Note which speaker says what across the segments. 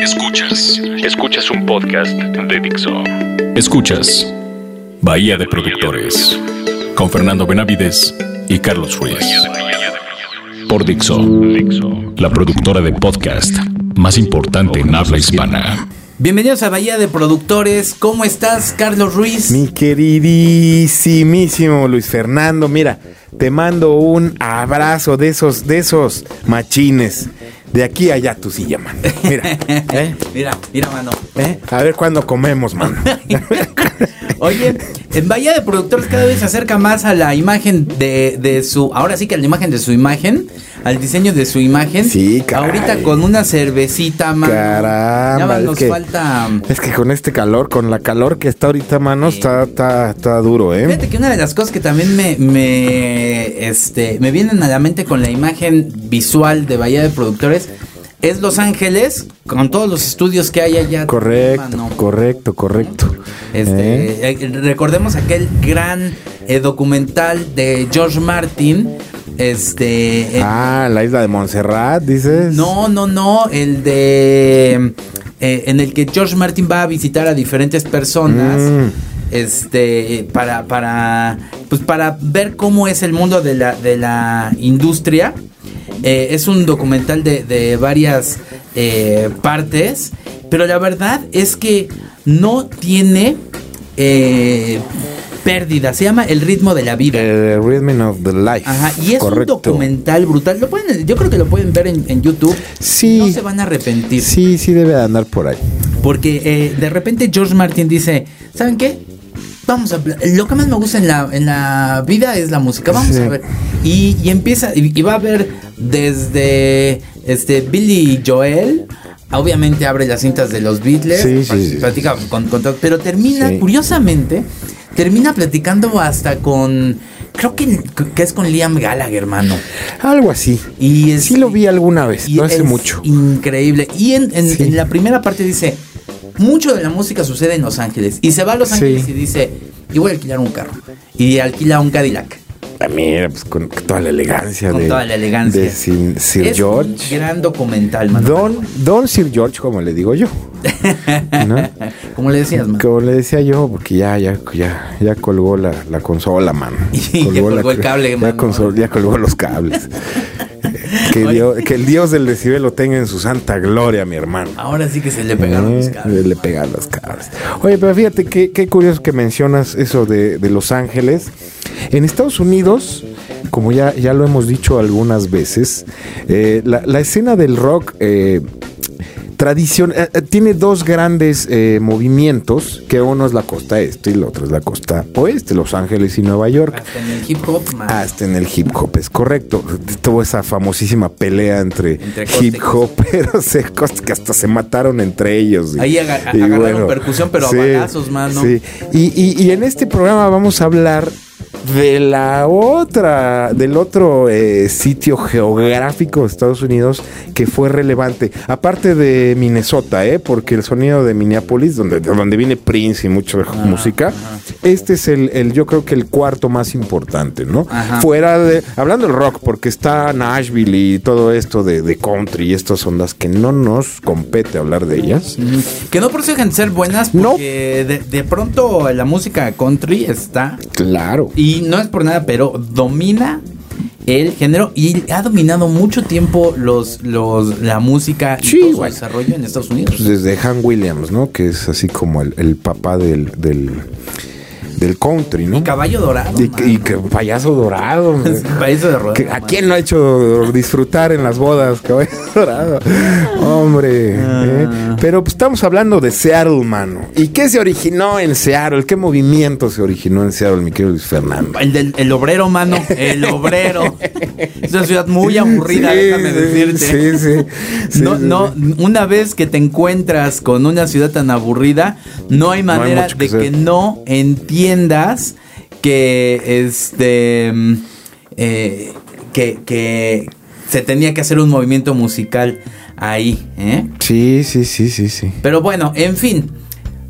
Speaker 1: Escuchas. Escuchas un podcast de Dixo. Escuchas Bahía de Productores con Fernando Benavides y Carlos Ruiz. Por Dixo, la productora de podcast más importante en habla hispana.
Speaker 2: Bienvenidos a Bahía de Productores. ¿Cómo estás, Carlos Ruiz?
Speaker 3: Mi queridísimísimo Luis Fernando, mira, te mando un abrazo de esos, de esos machines. De aquí a allá tu silla, mano. Mira, ¿eh?
Speaker 2: Mira, mira, mano.
Speaker 3: ¿Eh? A ver cuándo comemos, mano.
Speaker 2: Oye, en Bahía de Productores cada vez se acerca más a la imagen de, de su. Ahora sí que a la imagen de su imagen, al diseño de su imagen.
Speaker 3: Sí, caray.
Speaker 2: Ahorita con una cervecita, mano.
Speaker 3: Caramba,
Speaker 2: Ya
Speaker 3: es
Speaker 2: nos
Speaker 3: que-
Speaker 2: falta.
Speaker 3: Es que con este calor, con la calor que está ahorita, mano, está, está, está duro, ¿eh?
Speaker 2: Fíjate que una de las cosas que también me, me, este, me vienen a la mente con la imagen visual de Bahía de Productores es Los Ángeles, con todos los estudios que hay allá.
Speaker 3: Correcto, correcto, correcto.
Speaker 2: Este,
Speaker 3: ¿Eh?
Speaker 2: eh, recordemos aquel gran eh, documental de George Martin. Este.
Speaker 3: Ah, la isla de Montserrat, dices.
Speaker 2: no, no, no. El de. eh, en el que George Martin va a visitar a diferentes personas.
Speaker 3: Mm.
Speaker 2: Este. Para. para. Pues para ver cómo es el mundo de la, de la industria. Eh, es un documental de, de varias eh, partes. Pero la verdad es que no tiene. eh, pérdida. Se llama El ritmo de la vida.
Speaker 3: The Rhythm of the Life.
Speaker 2: Ajá, y es
Speaker 3: Correcto.
Speaker 2: un documental brutal. Lo pueden, yo creo que lo pueden ver en, en YouTube.
Speaker 3: Sí.
Speaker 2: No se van a arrepentir.
Speaker 3: Sí, sí debe de andar por ahí.
Speaker 2: Porque eh, de repente George Martin dice, ¿saben qué? Vamos a... Lo que más me gusta en la, en la vida es la música. Vamos
Speaker 3: Sí.
Speaker 2: a ver. Y, y empieza, y, y va a ver desde este Billy Joel. Obviamente abre las cintas de los Beatles.
Speaker 3: Sí, sí,
Speaker 2: platica con, con todo, pero termina, curiosamente, termina platicando hasta con... Creo que, que es con Liam Gallagher, hermano.
Speaker 3: Algo así.
Speaker 2: Y es-
Speaker 3: sí lo vi alguna vez,
Speaker 2: y
Speaker 3: no hace mucho.
Speaker 2: Increíble. Y en, en-
Speaker 3: Sí.
Speaker 2: en la primera parte dice, mucho de la música sucede en Los Ángeles. Y se va a Los
Speaker 3: Sí.
Speaker 2: Ángeles y dice, y voy a alquilar un carro. Y alquila un Cadillac.
Speaker 3: Mira, pues con toda la elegancia
Speaker 2: Con
Speaker 3: de,
Speaker 2: toda la elegancia.
Speaker 3: de Sir, Sir
Speaker 2: es
Speaker 3: George.
Speaker 2: un gran documental, mano.
Speaker 3: Don, Don Sir George, como le digo yo. ¿no?
Speaker 2: Como le decías, man.
Speaker 3: Como le decía yo, porque ya, ya, ya, ya colgó la, la consola, man.
Speaker 2: Y ya colgó el cable,
Speaker 3: ya, consol- ya colgó los cables. que, Dios, que el Dios del decibel lo tenga en su santa gloria, mi hermano.
Speaker 2: Ahora sí que se le pegaron los
Speaker 3: Eh,
Speaker 2: cables.
Speaker 3: Le pegan los cables. Oye, pero fíjate qué, qué curioso que mencionas eso de, de Los Ángeles. En Estados Unidos, como ya, ya lo hemos dicho algunas veces, eh, la, la escena del rock eh, tradición eh, eh, tiene dos grandes eh, movimientos, que uno es la costa este y el otro es la costa oeste, Los Ángeles y Nueva York.
Speaker 2: Hasta en el hip hop, man.
Speaker 3: Hasta en el hip hop, es correcto. Tuvo esa famosísima pelea entre,
Speaker 2: Entre
Speaker 3: hip hoperos que hasta se mataron entre ellos.
Speaker 2: Ahí aga- agarraron percusión, pero a balazos, mano.
Speaker 3: Sí. Y, y- y en este programa vamos a hablar de la otra, del otro eh, sitio geográfico de Estados Unidos que fue relevante, aparte de Minnesota, ¿eh? porque el sonido de Minneapolis, donde, de donde viene Prince y mucha música, este es el, el, yo creo que el cuarto más importante, ¿no?
Speaker 2: Ajá.
Speaker 3: Fuera de, hablando del rock, porque está Nashville y todo esto de, de country y estas ondas que no nos compete hablar de ellas.
Speaker 2: Que no por ser buenas,
Speaker 3: No.
Speaker 2: porque de, de pronto la música country está
Speaker 3: Claro.
Speaker 2: Y no es por nada, pero domina el género y ha dominado mucho tiempo los, los la música y
Speaker 3: Sí,
Speaker 2: todo su
Speaker 3: bueno.
Speaker 2: desarrollo en Estados Unidos.
Speaker 3: Pues desde Han Williams, ¿no? Que es así como el, el papá del, del, del country, ¿no?
Speaker 2: Y caballo dorado.
Speaker 3: Y, que- y que payaso dorado.
Speaker 2: Payaso de rodeo,
Speaker 3: Que- ¿A quién no ha hecho disfrutar en las bodas? Caballo dorado. Hombre. ¿eh? Pero pues, estamos hablando de Seattle, mano. ¿Y qué se originó en Seattle? ¿Qué movimiento se originó en Seattle, mi querido Luis Fernando?
Speaker 2: El del el obrero, mano. El obrero. es una ciudad muy aburrida,
Speaker 3: Sí,
Speaker 2: déjame decirte.
Speaker 3: Sí, sí.
Speaker 2: No, no, una vez que te encuentras con una ciudad tan aburrida, no hay
Speaker 3: No hay
Speaker 2: manera
Speaker 3: que
Speaker 2: de que
Speaker 3: hacer.
Speaker 2: no entiendas que este mm, eh, que, que se tenía que hacer un movimiento musical ahí, ¿eh?
Speaker 3: Sí, sí, sí, sí, sí.
Speaker 2: Pero bueno, en fin,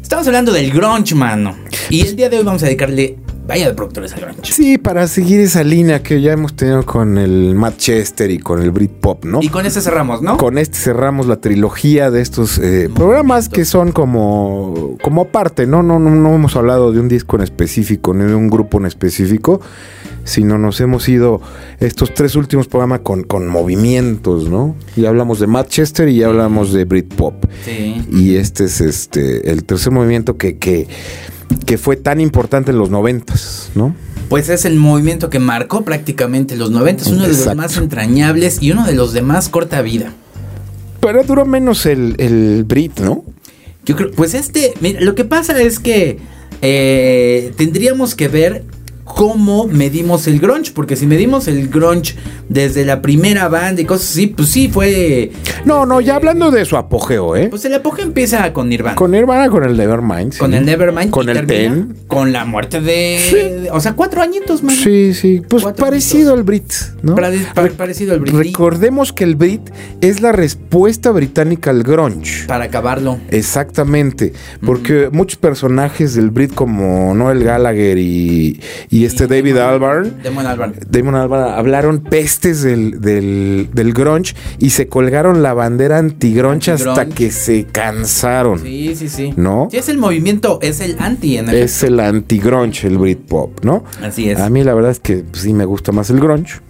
Speaker 2: estamos hablando del grunge, mano. Y el día de hoy vamos a dedicarle Bahía de Productores al Grunge.
Speaker 3: Sí, para seguir esa línea que ya hemos tenido con el Manchester y con el Britpop, ¿no?
Speaker 2: Y con este cerramos, ¿no?
Speaker 3: Con este cerramos la trilogía de estos eh, programas que son como, como aparte, ¿no? No, ¿no? no hemos hablado de un disco en específico, ni de un grupo en específico, sino nos hemos ido estos tres últimos programas con, con movimientos, ¿no? Y hablamos de Manchester y ya hablamos de Britpop.
Speaker 2: Sí.
Speaker 3: Y este es este el tercer movimiento que, que, que fue tan importante en los noventas, ¿no?
Speaker 2: Pues es el movimiento que marcó prácticamente los 90, es uno de los más entrañables y uno de los de más corta vida.
Speaker 3: Pero duró menos el, el Brit, ¿no?
Speaker 2: Yo creo, pues este, mira, lo que pasa es que eh, tendríamos que ver cómo medimos el grunge, porque si medimos el grunge desde la primera banda y cosas así, pues sí fue,
Speaker 3: No, no, ya hablando de su apogeo, ¿eh?
Speaker 2: pues el apogeo empieza con Nirvana.
Speaker 3: Con Nirvana, con el Nevermind. sí.
Speaker 2: Con el Nevermind.
Speaker 3: Con el Ten.
Speaker 2: Con la muerte de, O sea, cuatro añitos, man.
Speaker 3: Sí, sí. Pues
Speaker 2: Cuatro
Speaker 3: parecido al Brit, ¿no?
Speaker 2: Pare- pa- parecido al Brit.
Speaker 3: Recordemos que el Brit es la respuesta británica al grunge.
Speaker 2: Para acabarlo.
Speaker 3: Exactamente, porque muchos personajes del Brit como Noel Gallagher y, y este David Albarn,
Speaker 2: Damon Albarn.
Speaker 3: Damon Albarn hablaron pestes del, del, del grunge y se colgaron la bandera anti-grunge hasta que se cansaron.
Speaker 2: Sí, sí, sí.
Speaker 3: ¿No?
Speaker 2: Sí, es el movimiento, es el anti en efecto.
Speaker 3: Es el anti-grunge, el Britpop, ¿no?
Speaker 2: Así es.
Speaker 3: A mí la verdad es que sí me gusta más el grunge.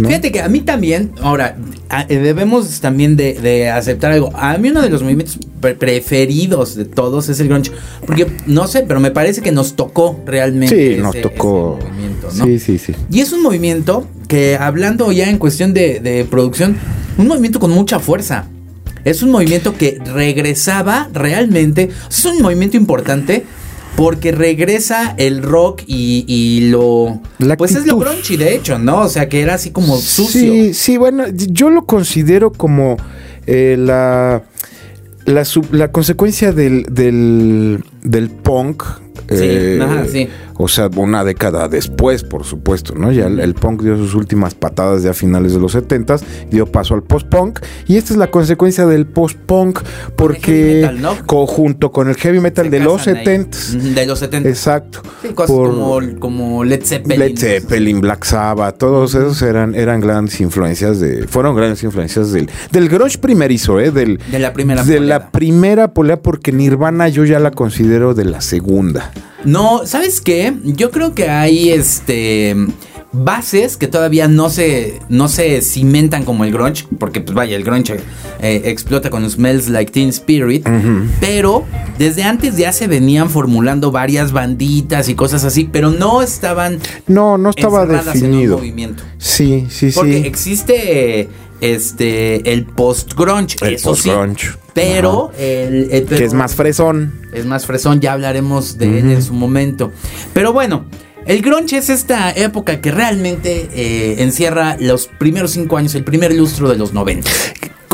Speaker 3: ¿No?
Speaker 2: Fíjate que a mí también, ahora, a- eh, debemos también de, de aceptar algo. A mí uno de los movimientos pre- preferidos de todos es el grunge. Porque, no sé, pero me parece que nos tocó realmente.
Speaker 3: Sí,
Speaker 2: ese-
Speaker 3: nos tocó.
Speaker 2: ese movimiento, ¿no?
Speaker 3: Sí, sí, sí.
Speaker 2: Y es un movimiento que, hablando ya en cuestión de, de producción, un movimiento con mucha fuerza. Es un movimiento que regresaba realmente. Es un movimiento importante porque regresa el rock y, y lo.
Speaker 3: La
Speaker 2: pues es lo crunchy, de hecho, ¿no? O sea, que era así como sucio.
Speaker 3: Sí, sí, bueno, yo lo considero como eh, la, la, sub- la consecuencia del, del, del punk. Eh,
Speaker 2: Sí, ajá, sí.
Speaker 3: O sea, una década después, por supuesto, ¿no? Ya el, el punk dio sus últimas patadas ya a finales de los 70 dio paso al post-punk. Y esta es la consecuencia del post-punk, porque
Speaker 2: metal, ¿no?
Speaker 3: conjunto con el heavy metal
Speaker 2: Se
Speaker 3: de los
Speaker 2: casan ahí.
Speaker 3: 70
Speaker 2: Ujú, De los 70.
Speaker 3: Exacto.
Speaker 2: Sí, cosas
Speaker 3: Por-
Speaker 2: como, como Led Zeppelin.
Speaker 3: Led Zeppelin, Black Sabbath, todos esos eran, eran grandes influencias de, fueron grandes influencias del, del grunge primerizo, eh, del,
Speaker 2: De la primera
Speaker 3: de la primera polea, porque Nirvana yo ya la considero de la segunda.
Speaker 2: No, ¿sabes qué? Yo creo que hay este bases que todavía no se no se cimentan como el grunge, porque pues vaya, el grunge eh, explota con Smells Like Teen Spirit, pero desde antes ya se venían formulando varias banditas y cosas así, pero no estaban
Speaker 3: No, no estaba
Speaker 2: encerradas en un
Speaker 3: definido.
Speaker 2: movimiento.
Speaker 3: Sí, sí,
Speaker 2: Porque
Speaker 3: sí.
Speaker 2: existe este el post grunge,
Speaker 3: El
Speaker 2: eso sí,
Speaker 3: post-grunge.
Speaker 2: pero el, el-
Speaker 3: Que es más fresón.
Speaker 2: es más fresón, ya hablaremos de él en su momento. Pero bueno, el grunge es esta época que realmente eh, encierra los primeros cinco años, el primer lustro de los 90.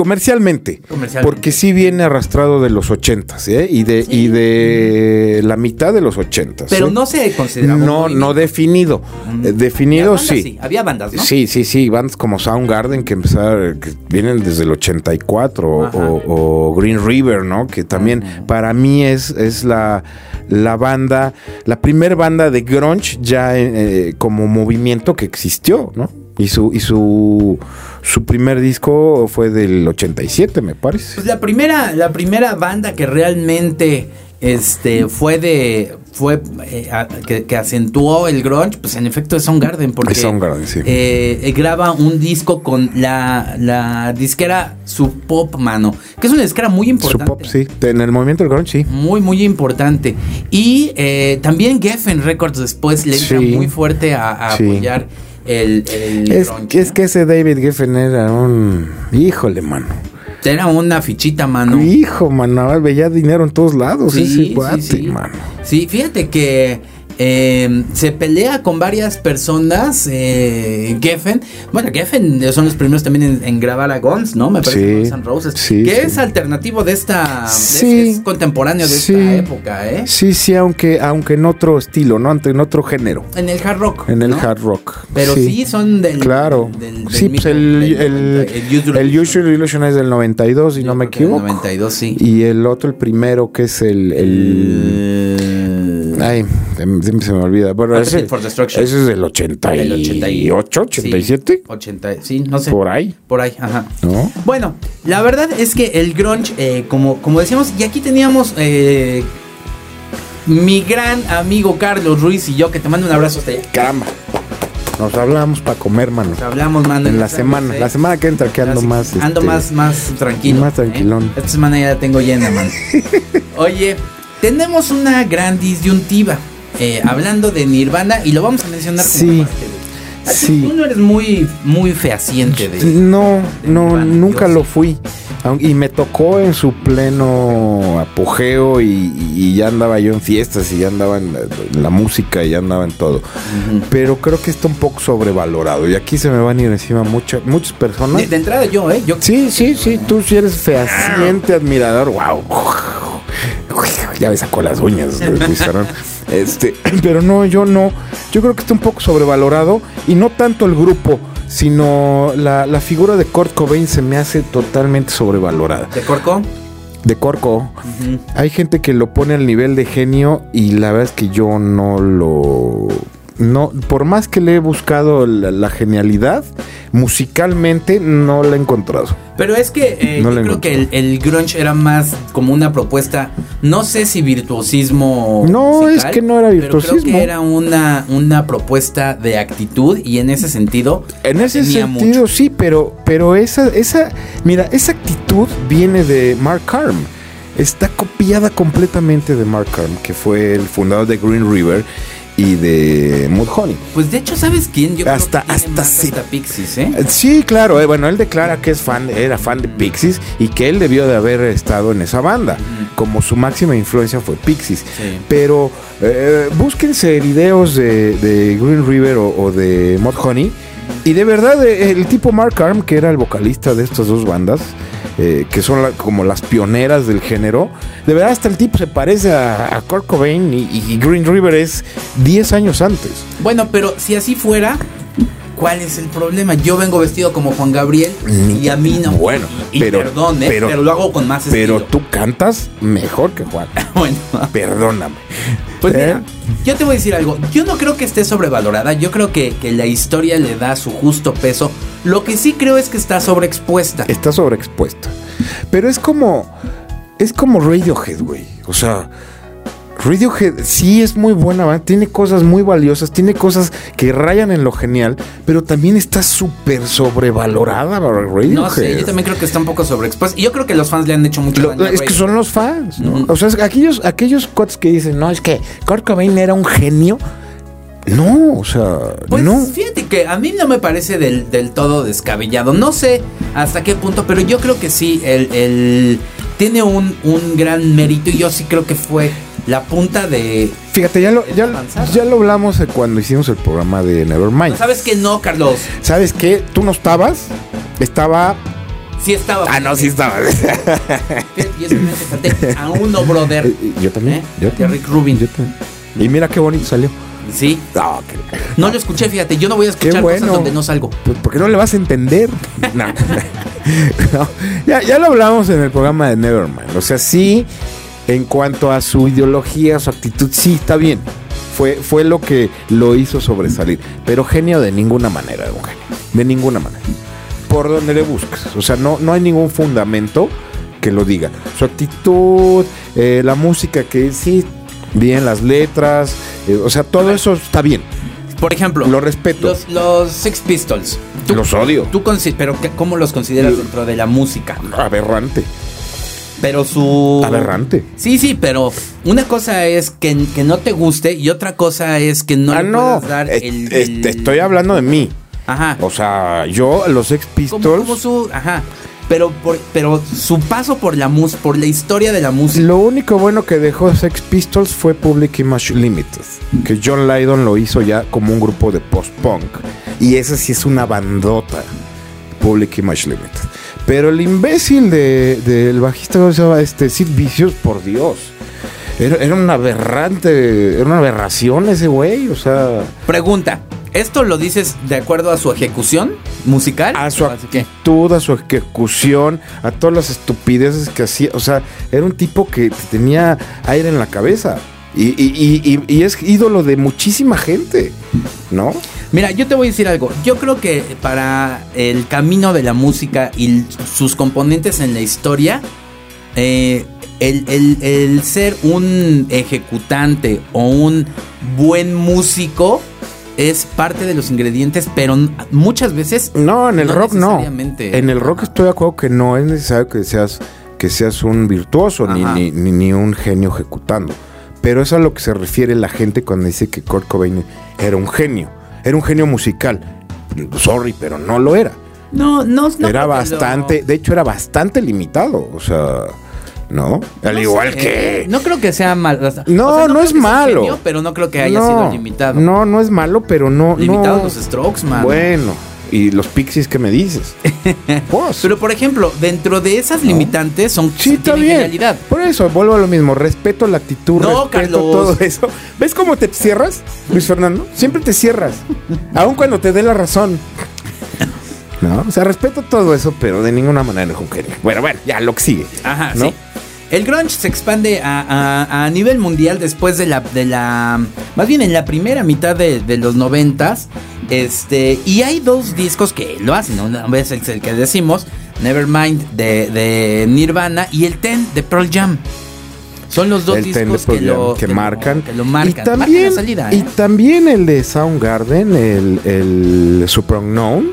Speaker 3: Comercialmente,
Speaker 2: Comercialmente.
Speaker 3: porque sí viene arrastrado de los ochentas, ¿eh? Y de, y de la mitad de los ochentas.
Speaker 2: Pero
Speaker 3: ¿eh?
Speaker 2: no se considera
Speaker 3: No, no definido.
Speaker 2: Mm.
Speaker 3: Eh, definido
Speaker 2: bandas,
Speaker 3: sí.
Speaker 2: Había bandas, ¿no?
Speaker 3: Sí, sí, sí, bandas como Soundgarden que empezaron, que vienen desde el 84
Speaker 2: Ajá.
Speaker 3: o, o Green River, ¿no? Que también para mí es, es la, la banda, la primer banda de grunge ya eh, como movimiento que existió, ¿no? Y su, y su, su primer disco fue del 87, me parece.
Speaker 2: Pues la primera, la primera banda que realmente este fue de fue eh, a- que, que acentuó el grunge, pues en efecto es Soundgarden porque
Speaker 3: Es Soundgarden, sí.
Speaker 2: eh, eh, graba un disco con la, la disquera Sub Pop Mano, que es una disquera muy importante.
Speaker 3: pop, sí. En el movimiento del grunge, sí.
Speaker 2: Muy, muy importante. Y eh, también Geffen Records después le entra
Speaker 3: Sí.
Speaker 2: muy fuerte a, a
Speaker 3: Sí.
Speaker 2: apoyar el, el
Speaker 3: Es,
Speaker 2: grunge,
Speaker 3: es que ese David Geffen era un... Híjole, mano.
Speaker 2: Era una fichita, mano.
Speaker 3: Hijo, mano, veía dinero en todos lados
Speaker 2: Sí,
Speaker 3: ese
Speaker 2: sí,
Speaker 3: cuate,
Speaker 2: sí.
Speaker 3: mano.
Speaker 2: Sí, fíjate que eh, se pelea con varias personas. Eh, Geffen, bueno, Geffen son los primeros también en, en grabar a Guns, ¿no? Me parece
Speaker 3: Sí,
Speaker 2: Guns N' Roses.
Speaker 3: sí,
Speaker 2: que
Speaker 3: sí.
Speaker 2: es alternativo de esta. es-
Speaker 3: Sí.
Speaker 2: es, contemporáneo de esta época, ¿eh?
Speaker 3: Sí, sí, aunque, aunque en otro estilo, ¿no? Ante- En otro género.
Speaker 2: En el hard rock.
Speaker 3: En el
Speaker 2: ¿no?
Speaker 3: hard rock.
Speaker 2: Pero sí, son del.
Speaker 3: Claro.
Speaker 2: del- del
Speaker 3: sí, pues el, el,
Speaker 2: 90, el Usual
Speaker 3: el
Speaker 2: Illusion.
Speaker 3: Usual Illusion es del 92, si
Speaker 2: Yo
Speaker 3: no me equivoco.
Speaker 2: 92, sí.
Speaker 3: Y el otro, el primero, que es el... el- Ay, siempre se me olvida. Bueno, ese,
Speaker 2: for Destruction.
Speaker 3: ese es del 88, 87.
Speaker 2: 80, sí, no sé.
Speaker 3: Por ahí.
Speaker 2: Por ahí, ajá.
Speaker 3: ¿No?
Speaker 2: Bueno, la verdad es que el grunge, eh, como, como decíamos, y aquí teníamos eh, mi gran amigo Carlos Ruiz y yo, que te mando un abrazo hasta allá.
Speaker 3: Caramba. Nos hablamos para comer, mano.
Speaker 2: Nos hablamos, mano.
Speaker 3: En la semana. La semana que entra, que ando más.
Speaker 2: Ando
Speaker 3: este,
Speaker 2: más, más tranquilo.
Speaker 3: Más tranquilón.
Speaker 2: ¿eh? Esta semana ya la tengo llena, mano. Oye, tenemos una gran disyuntiva. eh, hablando de Nirvana y lo vamos a mencionar como
Speaker 3: Sí.
Speaker 2: parte de-
Speaker 3: Sí.
Speaker 2: Tú no eres muy, muy fehaciente de.
Speaker 3: No, no,
Speaker 2: Nirvana,
Speaker 3: nunca lo fui. Y me tocó en su pleno apogeo y, y ya andaba yo en fiestas y ya andaba en la, en la música y ya andaba en todo. Pero creo que está un poco sobrevalorado y aquí se me van a ir encima muchas muchas personas.
Speaker 2: De, de entrada yo, ¿eh? Yo
Speaker 3: Sí, sí, sí, tú sí eres fehaciente admirador, wow. Ya me sacó las uñas pizarrón. Este, pero no, yo no. Yo creo que está un poco sobrevalorado y no tanto el grupo, sino la, la figura de Kurt Cobain se me hace totalmente sobrevalorada.
Speaker 2: ¿De Corco?
Speaker 3: De Corco, hay gente que lo pone al nivel de genio y la verdad es que yo no lo... No, por más que le he buscado la, la genialidad, musicalmente no la he encontrado.
Speaker 2: Pero es que eh,
Speaker 3: No
Speaker 2: yo creo que el, grunge era más como una propuesta, no sé si virtuosismo.
Speaker 3: No, es que no era
Speaker 2: Pero creo
Speaker 3: virtuosismo.
Speaker 2: que era una, una propuesta de actitud y en ese sentido.
Speaker 3: En ese sentido,
Speaker 2: mucho.
Speaker 3: sí, pero, pero esa, esa, mira, esa actitud viene de Mark Arm. Está copiada completamente de Mark Arm, que fue el fundador de Green River y de Mudhoney.
Speaker 2: Pues de hecho, ¿sabes quién? Yo
Speaker 3: Hasta-
Speaker 2: creo que tiene
Speaker 3: hasta
Speaker 2: más
Speaker 3: sí.
Speaker 2: hasta Pixies, ¿eh?
Speaker 3: Sí, claro, eh, bueno, él declara que es fan, era fan de Pixies y que él debió de haber estado en esa banda, como su máxima influencia fue Pixies.
Speaker 2: Sí.
Speaker 3: Pero eh, búsquense videos de, de Green River o, o de Mudhoney y de verdad eh, el tipo Mark Arm, que era el vocalista de estas dos bandas, eh, que son como las pioneras del género, de verdad hasta el tipo se parece a, a Kurt Cobain y, y Green River es 10 años antes.
Speaker 2: Bueno, pero si así fuera, ¿cuál es el problema? Yo vengo vestido como Juan Gabriel y a mí no.
Speaker 3: Bueno,
Speaker 2: y,
Speaker 3: pero-
Speaker 2: perdón, ¿eh?
Speaker 3: pero-
Speaker 2: pero, lo hago con más
Speaker 3: Pero
Speaker 2: estilo.
Speaker 3: tú cantas mejor que Juan.
Speaker 2: bueno,
Speaker 3: Perdóname.
Speaker 2: Pues
Speaker 3: ¿Eh?
Speaker 2: mira, yo te voy a decir algo. Yo no creo que esté sobrevalorada. Yo creo que, que la historia le da su justo peso. Lo que sí creo es que está sobreexpuesta.
Speaker 3: Está sobreexpuesta. Pero es como. Es como Radiohead, güey. O sea. Radiohead sí es muy buena, banda, tiene cosas muy valiosas, tiene cosas que rayan en lo genial, pero también está súper sobrevalorada Radiohead.
Speaker 2: No sé, yo también creo que está un poco sobreexpuesta. Y yo creo que los fans le han hecho mucho
Speaker 3: Lo-
Speaker 2: daño. a
Speaker 3: es que son los fans. O sea, aquellos, aquellos cuates que dicen, no, es que Kurt Cobain era un genio. No, o sea,
Speaker 2: Pues
Speaker 3: no.
Speaker 2: fíjate que a mí no me parece del, del todo descabellado. No sé hasta qué punto, pero yo creo que sí, el, el- tiene un, un gran mérito y yo sí creo que fue la punta de...
Speaker 3: Fíjate, ya lo, ya, ya lo hablamos cuando hicimos el programa de Nevermind.
Speaker 2: ¿Sabes que no, Carlos?
Speaker 3: ¿Sabes qué? ¿Tú no estabas? Estaba.
Speaker 2: Sí estaba.
Speaker 3: Ah, no, sí estaba.
Speaker 2: Fíjate, Y eso me a uno, brother.
Speaker 3: Yo también.
Speaker 2: ¿Eh?
Speaker 3: Yo también.
Speaker 2: Rick Rubin.
Speaker 3: Yo también. Y mira qué bonito salió.
Speaker 2: Sí.
Speaker 3: No,
Speaker 2: lo escuché, fíjate. Yo no voy a escuchar
Speaker 3: bueno.
Speaker 2: cosas donde no salgo.
Speaker 3: Pues porque no le vas a entender. No. No. Ya, ya lo hablamos en el programa de Nevermind. O sea, sí, en cuanto a su ideología, su actitud, sí, está bien. Fue, fue lo que lo hizo sobresalir. Pero genio de ninguna manera, un genio. De ninguna manera. Por donde le busques. O sea, no, no hay ningún fundamento que lo diga. Su actitud, eh, la música que sí, bien, las letras. eh, o sea, todo eso está bien.
Speaker 2: Por ejemplo,
Speaker 3: Lo respeto.
Speaker 2: Los, los Sex Pistols. Tú-
Speaker 3: Los odio.
Speaker 2: Tú pero ¿qué- ¿cómo los consideras dentro de la música?
Speaker 3: Aberrante.
Speaker 2: Pero su...
Speaker 3: Aberrante.
Speaker 2: Sí, sí, pero una cosa es que, que no te guste y otra cosa es que no
Speaker 3: ah,
Speaker 2: le
Speaker 3: no.
Speaker 2: puedas dar
Speaker 3: es-
Speaker 2: el,
Speaker 3: es-
Speaker 2: el-
Speaker 3: Estoy hablando de mí.
Speaker 2: Ajá.
Speaker 3: O sea, yo, los
Speaker 2: Como,
Speaker 3: Pistols.
Speaker 2: como su... Ajá. Pero, por, pero su paso por la mus por la historia de la música.
Speaker 3: Lo único bueno que dejó Sex Pistols fue Public Image Limited, que John Lydon lo hizo ya como un grupo de post-punk. Y esa sí es una bandota, Public Image Limited. Pero el imbécil de- del bajista, ¿cómo se llama? Este, Sid Vicious, por Dios. Era, era un aberrante, era una aberración ese güey, o sea...
Speaker 2: Pregunta. ¿Esto lo dices de acuerdo a su ejecución musical?
Speaker 3: a su
Speaker 2: ¿O así que?
Speaker 3: actitud, a su ejecución, a todas las estupideces que hacía. O sea, era un tipo que tenía aire en la cabeza. Y, y- y- y es ídolo de muchísima gente, ¿no?
Speaker 2: Mira, yo te voy a decir algo. Yo creo que para el camino de la música y sus componentes en la historia, eh, el, el- el ser un ejecutante o un buen músico es parte de los ingredientes, pero muchas veces
Speaker 3: No, en el
Speaker 2: No
Speaker 3: rock no. En el rock estoy de acuerdo que no es necesario que seas, que seas un virtuoso ni, ni, ni- ni un genio ejecutando. Pero es a lo que se refiere la gente cuando dice que Kurt Cobain era un genio. Era un genio musical. Sorry, pero no lo era.
Speaker 2: no, no, no
Speaker 3: era bastante, de hecho era bastante limitado. O sea, ¿no? Al
Speaker 2: no
Speaker 3: igual
Speaker 2: sé,
Speaker 3: que...
Speaker 2: No creo que sea malo. o sea,
Speaker 3: No, no es malo.
Speaker 2: genio, pero no creo que haya sido limitado.
Speaker 3: No, no es malo, pero no...
Speaker 2: Limitado los strokes, man.
Speaker 3: Bueno, y los pixies que me dices. Pues,
Speaker 2: Pero por ejemplo, dentro de esas limitantes son
Speaker 3: Sí, está bien.
Speaker 2: genialidad.
Speaker 3: Por eso, vuelvo a lo mismo. Respeto la actitud,
Speaker 2: No,
Speaker 3: respeto
Speaker 2: Carlos.
Speaker 3: todo eso. ¿Ves cómo te cierras, Luis Fernando? Siempre te cierras. aun cuando te dé la razón. No, o sea, respeto todo eso, pero de ninguna manera es. Bueno, bueno, ya lo que sigue.
Speaker 2: Ajá,
Speaker 3: ¿no?
Speaker 2: sí. El grunge se expande a, a- a nivel mundial después de la, de la, más bien en la primera mitad de, de los noventas, este, y hay dos discos que lo hacen, una vez es el que decimos, Nevermind de, de Nirvana y el Ten de Pearl Jam. Son los dos
Speaker 3: El
Speaker 2: discos que
Speaker 3: Pearl Jam,
Speaker 2: lo,
Speaker 3: que
Speaker 2: lo-
Speaker 3: marcan.
Speaker 2: que lo marcan.
Speaker 3: Y
Speaker 2: Marcan
Speaker 3: también,
Speaker 2: la salida,
Speaker 3: y
Speaker 2: ¿eh?
Speaker 3: también el de Soundgarden, el, el Super Unknown,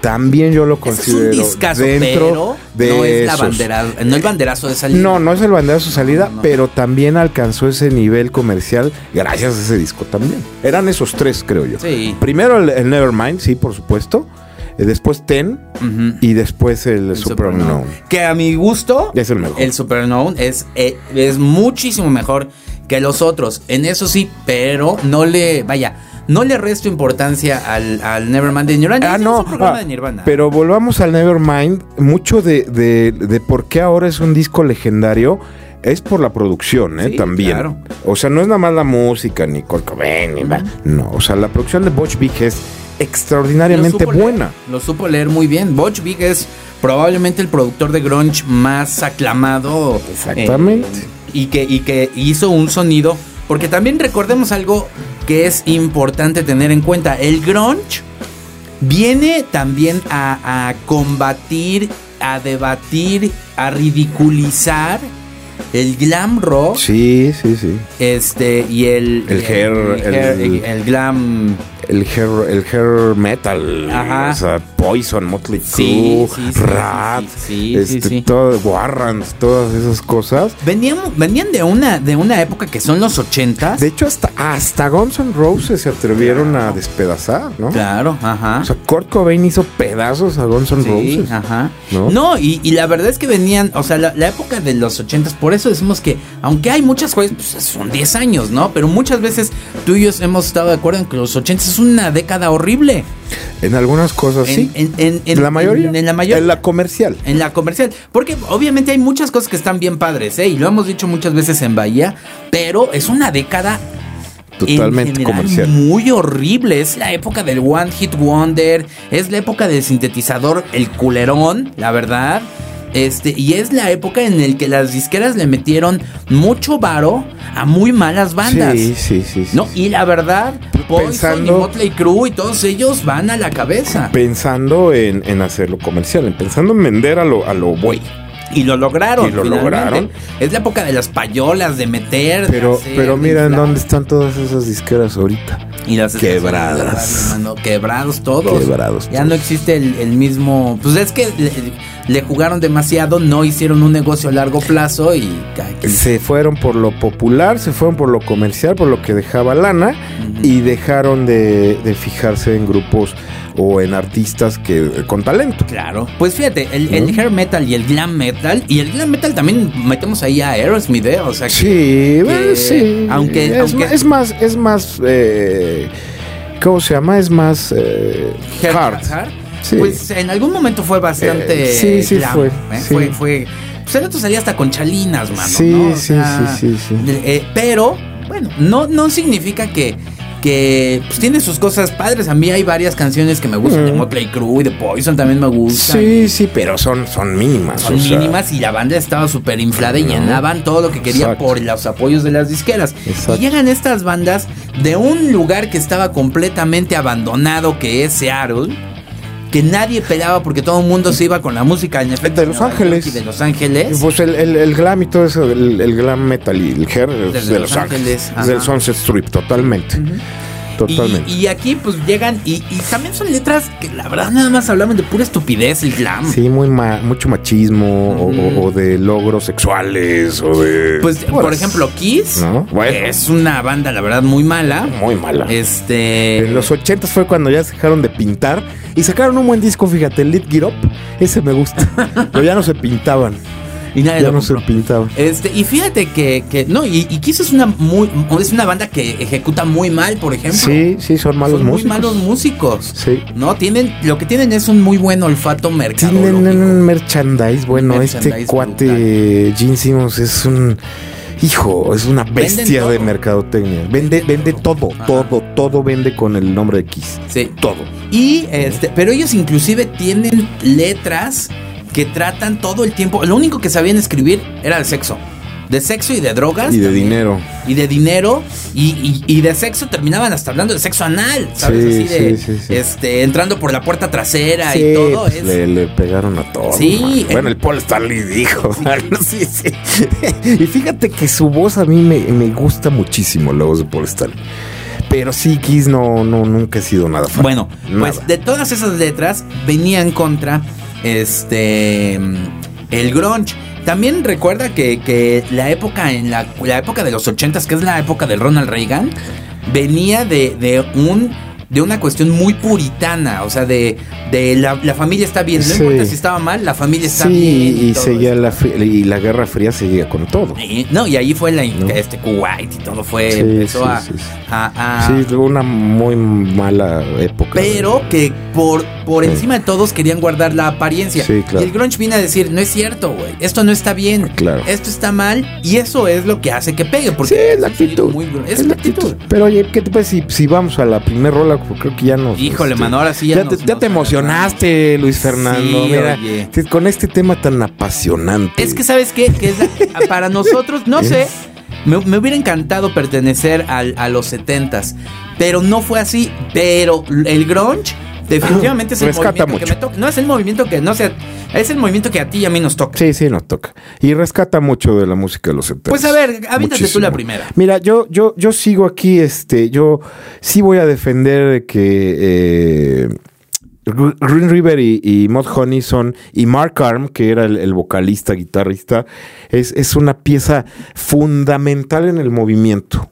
Speaker 3: también yo lo
Speaker 2: Ese es
Speaker 3: considero
Speaker 2: un discazo,
Speaker 3: dentro
Speaker 2: pero
Speaker 3: de
Speaker 2: no es la
Speaker 3: esos.
Speaker 2: bandera, no el banderazo de salida.
Speaker 3: No, no es el banderazo de salida,
Speaker 2: No, no.
Speaker 3: pero también alcanzó ese nivel comercial gracias a ese disco también. Eran esos tres, creo yo.
Speaker 2: Sí.
Speaker 3: Primero el, el Nevermind, sí, por supuesto. Eh, Después Ten y después el,
Speaker 2: El
Speaker 3: Super Unknown.
Speaker 2: Que a mi gusto
Speaker 3: Es el mejor.
Speaker 2: El Super Unknown es, eh, es muchísimo mejor que los otros. En eso sí, pero no le, vaya, no le resto importancia al, al Nevermind de Nirvana.
Speaker 3: Ah, no,
Speaker 2: un programa
Speaker 3: ah,
Speaker 2: de Nirvana.
Speaker 3: pero volvamos al Nevermind. Mucho de, de, de por qué ahora es un disco legendario es por la producción, ¿eh?
Speaker 2: Sí,
Speaker 3: También.
Speaker 2: claro.
Speaker 3: O sea, no es nada más la música, ni Cobain, ni va- No, o sea, la producción de Butch Vig es
Speaker 2: Lo
Speaker 3: extraordinariamente
Speaker 2: leer,
Speaker 3: buena.
Speaker 2: lo supo leer muy bien. Butch Vig es probablemente el productor de grunge más aclamado.
Speaker 3: Exactamente.
Speaker 2: eh, y, que, y que hizo un sonido. Porque también recordemos algo que es importante tener en cuenta. El grunge viene también a, a combatir, a debatir, a ridiculizar el glam rock.
Speaker 3: Sí, sí, sí.
Speaker 2: Este, y el,
Speaker 3: El hair-
Speaker 2: el, hair-
Speaker 3: el-
Speaker 2: el glam.
Speaker 3: El hair, el hair metal,
Speaker 2: Ajá.
Speaker 3: o sea, Poison, Motley
Speaker 2: Sí,
Speaker 3: Crue,
Speaker 2: sí,
Speaker 3: Rat,
Speaker 2: sí, sí, sí,
Speaker 3: este, todo, Warrants, todas esas cosas.
Speaker 2: Venían, venían de una, de una época que son los ochentas.
Speaker 3: De hecho, hasta, hasta Guns N' Roses se atrevieron a despedazar, ¿no?
Speaker 2: Claro, ajá.
Speaker 3: O sea, Kurt Cobain hizo pedazos a Guns N'
Speaker 2: Sí,
Speaker 3: Roses.
Speaker 2: ajá.
Speaker 3: ¿no?
Speaker 2: No, y, y la verdad es que venían, o sea, la, la época de los ochentas, por eso decimos que, aunque hay muchas cosas, pues son 10 años, ¿no? Pero muchas veces tú y yo hemos estado de acuerdo en que los ochentas es una década horrible.
Speaker 3: En algunas cosas
Speaker 2: En,
Speaker 3: sí.
Speaker 2: en, en, en-
Speaker 3: la mayoría.
Speaker 2: En, en la mayoría.
Speaker 3: En la comercial.
Speaker 2: En la comercial. Porque obviamente hay muchas cosas que están bien padres, ¿eh? Y lo hemos dicho muchas veces en Bahía. Pero es una década.
Speaker 3: Totalmente
Speaker 2: en general
Speaker 3: comercial.
Speaker 2: Muy horrible. Es la época del One Hit Wonder. Es la época del sintetizador, el culerón, la verdad. Este, y es la época en la que las disqueras le metieron mucho varo a muy malas bandas.
Speaker 3: Sí, sí, sí. sí.
Speaker 2: ¿No? Y la verdad, Poison y Motley Crue y todos ellos van a la cabeza.
Speaker 3: Pensando en, en hacerlo comercial, pensando en vender a lo, a lo buey.
Speaker 2: Y lo lograron.
Speaker 3: Y lo
Speaker 2: finalmente.
Speaker 3: lograron.
Speaker 2: Es la época de las payolas, de meter. de
Speaker 3: Pero,
Speaker 2: hacer,
Speaker 3: pero
Speaker 2: de
Speaker 3: mira en dónde están todas esas disqueras ahorita.
Speaker 2: Y las
Speaker 3: Quebradas.
Speaker 2: radio, quebrados todos.
Speaker 3: Quebrados
Speaker 2: Ya
Speaker 3: todos.
Speaker 2: no existe el, el mismo. Pues es que le, le jugaron demasiado, no hicieron un negocio a largo plazo y. aquí-
Speaker 3: Se fueron por lo popular, se fueron por lo comercial, por lo que dejaba lana y dejaron de, de fijarse en grupos o en artistas que con talento.
Speaker 2: Claro. Pues fíjate, el, el
Speaker 3: ¿No?
Speaker 2: hair metal y el glam metal. Y el glam metal también metemos ahí a Aerosmith, ¿eh? O sea que.
Speaker 3: Sí,
Speaker 2: que-
Speaker 3: bueno, sí.
Speaker 2: aunque-
Speaker 3: es,
Speaker 2: aunque-
Speaker 3: es más, es más, eh, ¿cómo se llama? Es más eh, hard.
Speaker 2: hard,
Speaker 3: Sí.
Speaker 2: Pues en algún momento fue bastante.
Speaker 3: Eh, sí, sí
Speaker 2: glam,
Speaker 3: fue,
Speaker 2: ¿eh?
Speaker 3: sí.
Speaker 2: Fue, fue. Pues el otro salía hasta con chalinas, mano.
Speaker 3: Sí,
Speaker 2: ¿no? O
Speaker 3: sí,
Speaker 2: sea,
Speaker 3: sí, sí, sí.
Speaker 2: eh, pero, bueno, no, no significa que, que pues, tiene sus cosas padres. A mí hay varias canciones que me gustan, de Motley Crue y de Poison también me gustan.
Speaker 3: Sí, sí, pero son, son mínimas.
Speaker 2: Son mínimas y la banda estaba súper inflada y llenaban todo lo que quería por los apoyos de las disqueras. Y llegan estas bandas de un lugar que estaba completamente abandonado, que es Seattle que nadie pelaba porque todo el mundo se iba con la música en
Speaker 3: efecto de Los Ángeles.
Speaker 2: De Los Ángeles.
Speaker 3: Pues el, el, glam y todo eso el, glam metal y el hair de, Los, Ángeles, del Sunset Strip totalmente Totalmente.
Speaker 2: Y, aquí pues llegan y, también son letras que la verdad nada más hablaban de pura estupidez y glam.
Speaker 3: Sí, muy mucho machismo o, de logros sexuales o de...
Speaker 2: Pues, por ejemplo, Kiss es una banda la verdad muy mala.
Speaker 3: Muy mala.
Speaker 2: Este...
Speaker 3: En los 80 fue cuando ya se dejaron de pintar y sacaron un buen disco, fíjate, Lit Get Up. Ese me gusta. Pero ya no se pintaban.
Speaker 2: Y nadie
Speaker 3: ya no se pintaba.
Speaker 2: Este, y fíjate que, que no, y, y, Kiss es una muy es una banda que ejecuta muy mal, por ejemplo.
Speaker 3: Sí, sí, son malos músicos.
Speaker 2: Muy malos músicos.
Speaker 3: Sí.
Speaker 2: No, tienen, lo que tienen es un muy buen olfato mercado. Tienen
Speaker 3: un merchandise, bueno, este cuate Gene Simmons es un Hijo, es una bestia de mercadotecnia. Vende, vende todo, todo, todo vende con el nombre de Kiss.
Speaker 2: Sí. Todo. Y este, pero ellos inclusive tienen letras que tratan todo el tiempo. Lo único que sabían escribir era el sexo. De sexo y de drogas.
Speaker 3: Y de dinero.
Speaker 2: Y de dinero. Y, de sexo terminaban hasta hablando de sexo anal. ¿Sabes? Así de. este, entrando por la puerta trasera y todo.
Speaker 3: Pues le, pegaron a todos.
Speaker 2: Sí.
Speaker 3: Bueno, el Paul Stanley dijo. sí, sí. y fíjate que su voz a mí me, gusta muchísimo, la voz de Paul Stanley. Pero sí, Kiss no, no, nunca ha sido nada fácil.
Speaker 2: Bueno, pues de todas esas letras venían contra este el grunge. También recuerda que, la época en la, la época de los ochentas, que es la época de Ronald Reagan, venía de, de un de una cuestión muy puritana, o sea, de, de la, familia está bien, no importa si estaba mal, la familia está bien.
Speaker 3: Y, seguía la, y la Guerra Fría seguía con todo.
Speaker 2: no, y ahí fue la este Kuwait y todo fue, empezó a,
Speaker 3: Sí, una muy mala época.
Speaker 2: Pero que por, por encima de todos querían guardar la apariencia. Y el grunge viene a decir, no es cierto, güey, esto no está bien,
Speaker 3: claro.
Speaker 2: esto está mal, y eso es lo que hace que pegue, porque
Speaker 3: sí, es la actitud. es, la actitud. Pero oye, ¿qué te parece si, si vamos a la primera rola creo que ya nos.
Speaker 2: Híjole, este, mano, ahora sí
Speaker 3: ya. Ya, te, emocionaste, Luis Fernando. Mira, con este tema tan apasionante.
Speaker 2: Es que, ¿sabes qué? Que para nosotros, no sé. Me, hubiera encantado pertenecer a los setentas, pero no fue así. Pero el grunge definitivamente es el movimiento que me toca. No es el movimiento que no sé, es el movimiento que a ti y a mí nos toca.
Speaker 3: Sí, sí, nos toca. Y rescata mucho de la música de los 70.
Speaker 2: Pues a ver, avítate tú la primera.
Speaker 3: Mira, yo, yo, yo sigo aquí, este, yo sí voy a defender que eh, Green River y, y Mod Honey son, y Mark Arm, que era el, vocalista, guitarrista, es, es, una pieza fundamental en el movimiento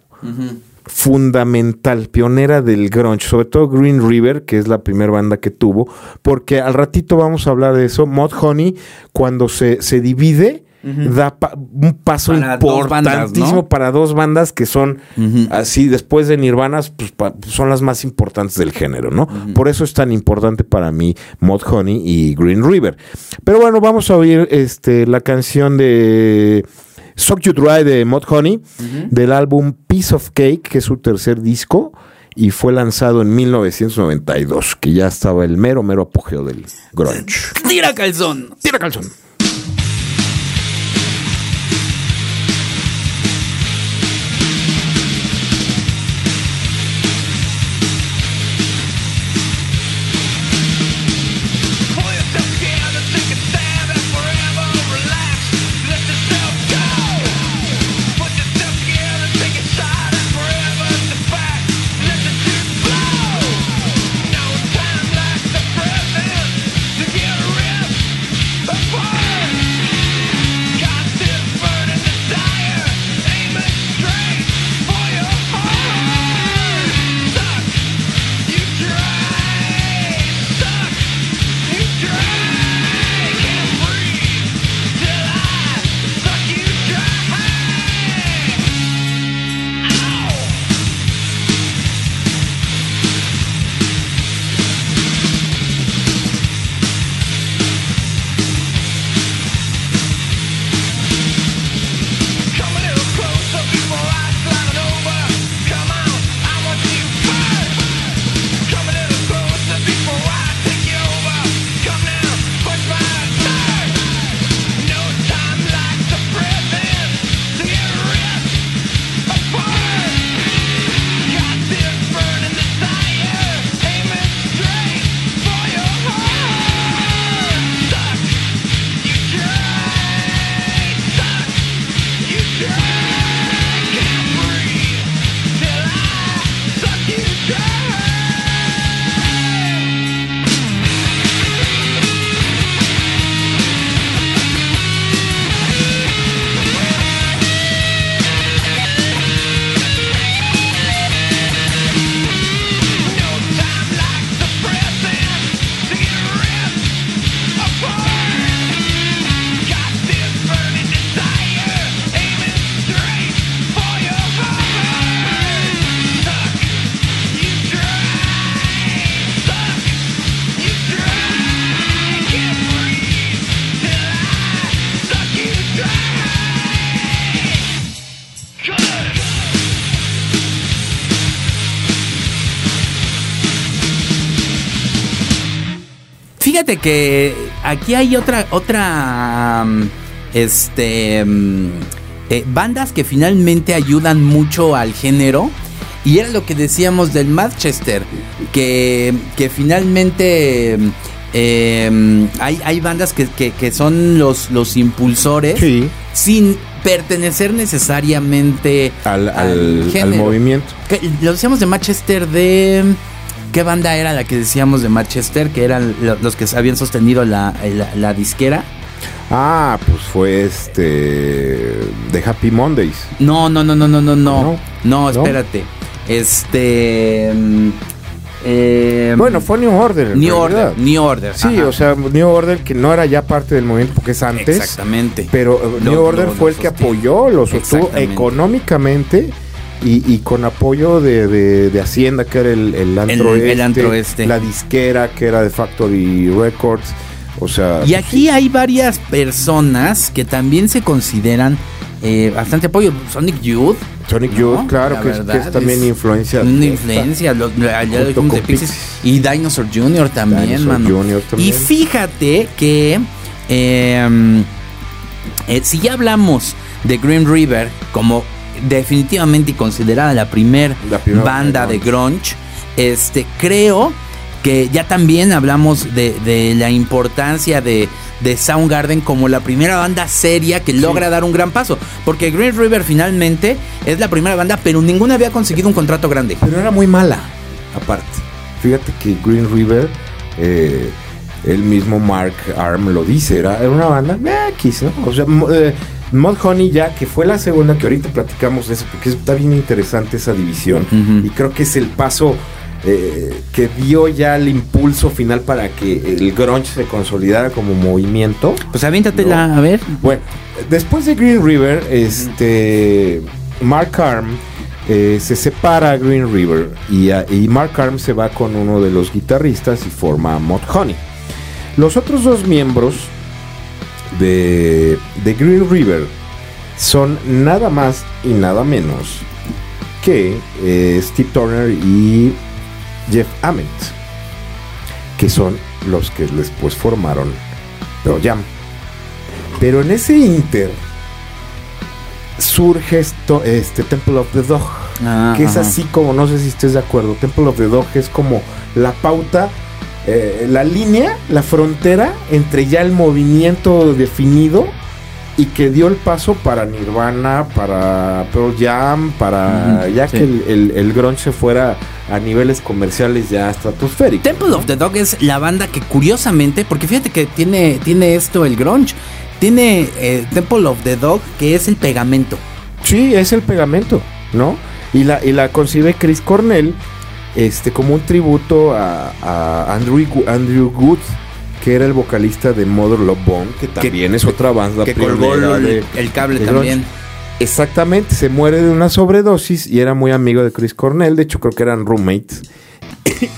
Speaker 3: fundamental, pionera del grunge, sobre todo Green River, que es la primera banda que tuvo, porque al ratito vamos a hablar de eso. Mod Honey, cuando se, se divide, da un paso importantísimo para dos bandas que son así, después de Nirvana, pues, son las más importantes del género, ¿no? Por eso es tan importante para mí Mod Honey y Green River. Pero bueno, vamos a oír este, la canción de Sock You Dry de Mod Honey, del álbum Piece of Cake, que es su tercer disco, y fue lanzado en 1992, que ya estaba el mero, mero apogeo del grunge.
Speaker 2: ¡Tira calzón!
Speaker 3: ¡Tira calzón!
Speaker 2: Fíjate que aquí hay otra, otra, mm, este, mm, eh, bandas que finalmente ayudan mucho al género. Y era lo que decíamos del Manchester, que, que finalmente eh, hay, hay bandas que, que- que son los, los impulsores
Speaker 3: Sí.
Speaker 2: sin pertenecer necesariamente
Speaker 3: Al, al- al
Speaker 2: género.
Speaker 3: movimiento.
Speaker 2: Lo decíamos de Manchester de... ¿Qué banda era la que decíamos de Manchester? Que eran lo- los que habían sostenido la, la- la disquera.
Speaker 3: Ah, pues fue este. de Happy Mondays.
Speaker 2: No, no, no, no, no, no, no.
Speaker 3: No,
Speaker 2: espérate. Este... mm, eh,
Speaker 3: Bueno, fue New Order.
Speaker 2: New. Order, New Order.
Speaker 3: Sí,
Speaker 2: ajá.
Speaker 3: o sea, New Order que no era ya parte del movimiento porque es antes.
Speaker 2: Exactamente.
Speaker 3: Pero eh,
Speaker 2: Lo-
Speaker 3: New Order
Speaker 2: lo-
Speaker 3: fue
Speaker 2: lo
Speaker 3: el que apoyó, lo sostuvo económicamente y, y con apoyo de, de- de Hacienda, que era el, el antro
Speaker 2: El- el
Speaker 3: este,
Speaker 2: antro este.
Speaker 3: la disquera, que era de Factory Records. O sea,
Speaker 2: Y aquí hay varias personas que también se consideran eh, bastante apoyo. Sonic Youth.
Speaker 3: Sonic
Speaker 2: ¿no?
Speaker 3: Youth, claro,
Speaker 2: La
Speaker 3: que es, que
Speaker 2: verdad
Speaker 3: es también
Speaker 2: es
Speaker 3: influencia.
Speaker 2: Una influencia. Lo, allá de Pixies.
Speaker 3: Pixies.
Speaker 2: Y Dinosaur Jr. también,
Speaker 3: Dinosaur
Speaker 2: mano.
Speaker 3: Jr. también.
Speaker 2: Y fíjate que eh, eh, si ya hablamos de Green River como definitivamente considerada la primer
Speaker 3: La primera
Speaker 2: banda de
Speaker 3: de
Speaker 2: grunge, este creo que ya también hablamos de, de la importancia de, de Soundgarden como la primera banda seria que logra dar un gran paso. Porque Green River finalmente es la primera banda, pero ninguna había conseguido un contrato grande.
Speaker 3: Pero era muy mala, aparte. Fíjate que Green River, eh, el mismo Mark Arm lo dice, era, era una banda eh, X, ¿no? O sea, eh, Mud Honey ya, que fue la segunda, que ahorita platicamos de eso, porque está bien interesante esa división. Y creo que es el paso eh, que dio ya el impulso final para que el grunge se consolidara como movimiento.
Speaker 2: Pues aviéntatela,
Speaker 3: No.
Speaker 2: a ver.
Speaker 3: Bueno, después de Green River, este Mark Arm eh, se separa a Green River y, a- y Mark Arm se va con uno de los guitarristas y forma Mod Honey. Los otros dos miembros de, de Green River son nada más y nada menos que eh, Steve Turner y Jeff Ament, que son los que después formaron Pearl Jam. Pero en ese inter surge esto, este Temple of the Dog,
Speaker 2: Ah,
Speaker 3: que es así como, no sé si estés de acuerdo, Temple of the Dog es como la pauta, eh, la línea, la frontera entre ya el movimiento definido y que dio el paso para Nirvana, para Pearl Jam, para ya
Speaker 2: sí.
Speaker 3: que el, el, el grunge se fuera a niveles comerciales ya estratosféricos.
Speaker 2: Temple of the Dog es la banda que curiosamente, porque fíjate que tiene, tiene esto el grunge, tiene eh, Temple of the Dog que es el pegamento.
Speaker 3: Sí, es el pegamento, ¿no? Y la, y la concibe Chris Cornell este, como un tributo a, a Andrew, Andrew Good, que era el vocalista de Mother Love Bone, que también es otra banda
Speaker 2: que colgó el,
Speaker 3: de-
Speaker 2: el cable
Speaker 3: de
Speaker 2: también.
Speaker 3: grunge. Exactamente, se muere de una sobredosis y era muy amigo de Chris Cornell, de hecho creo que eran roommates.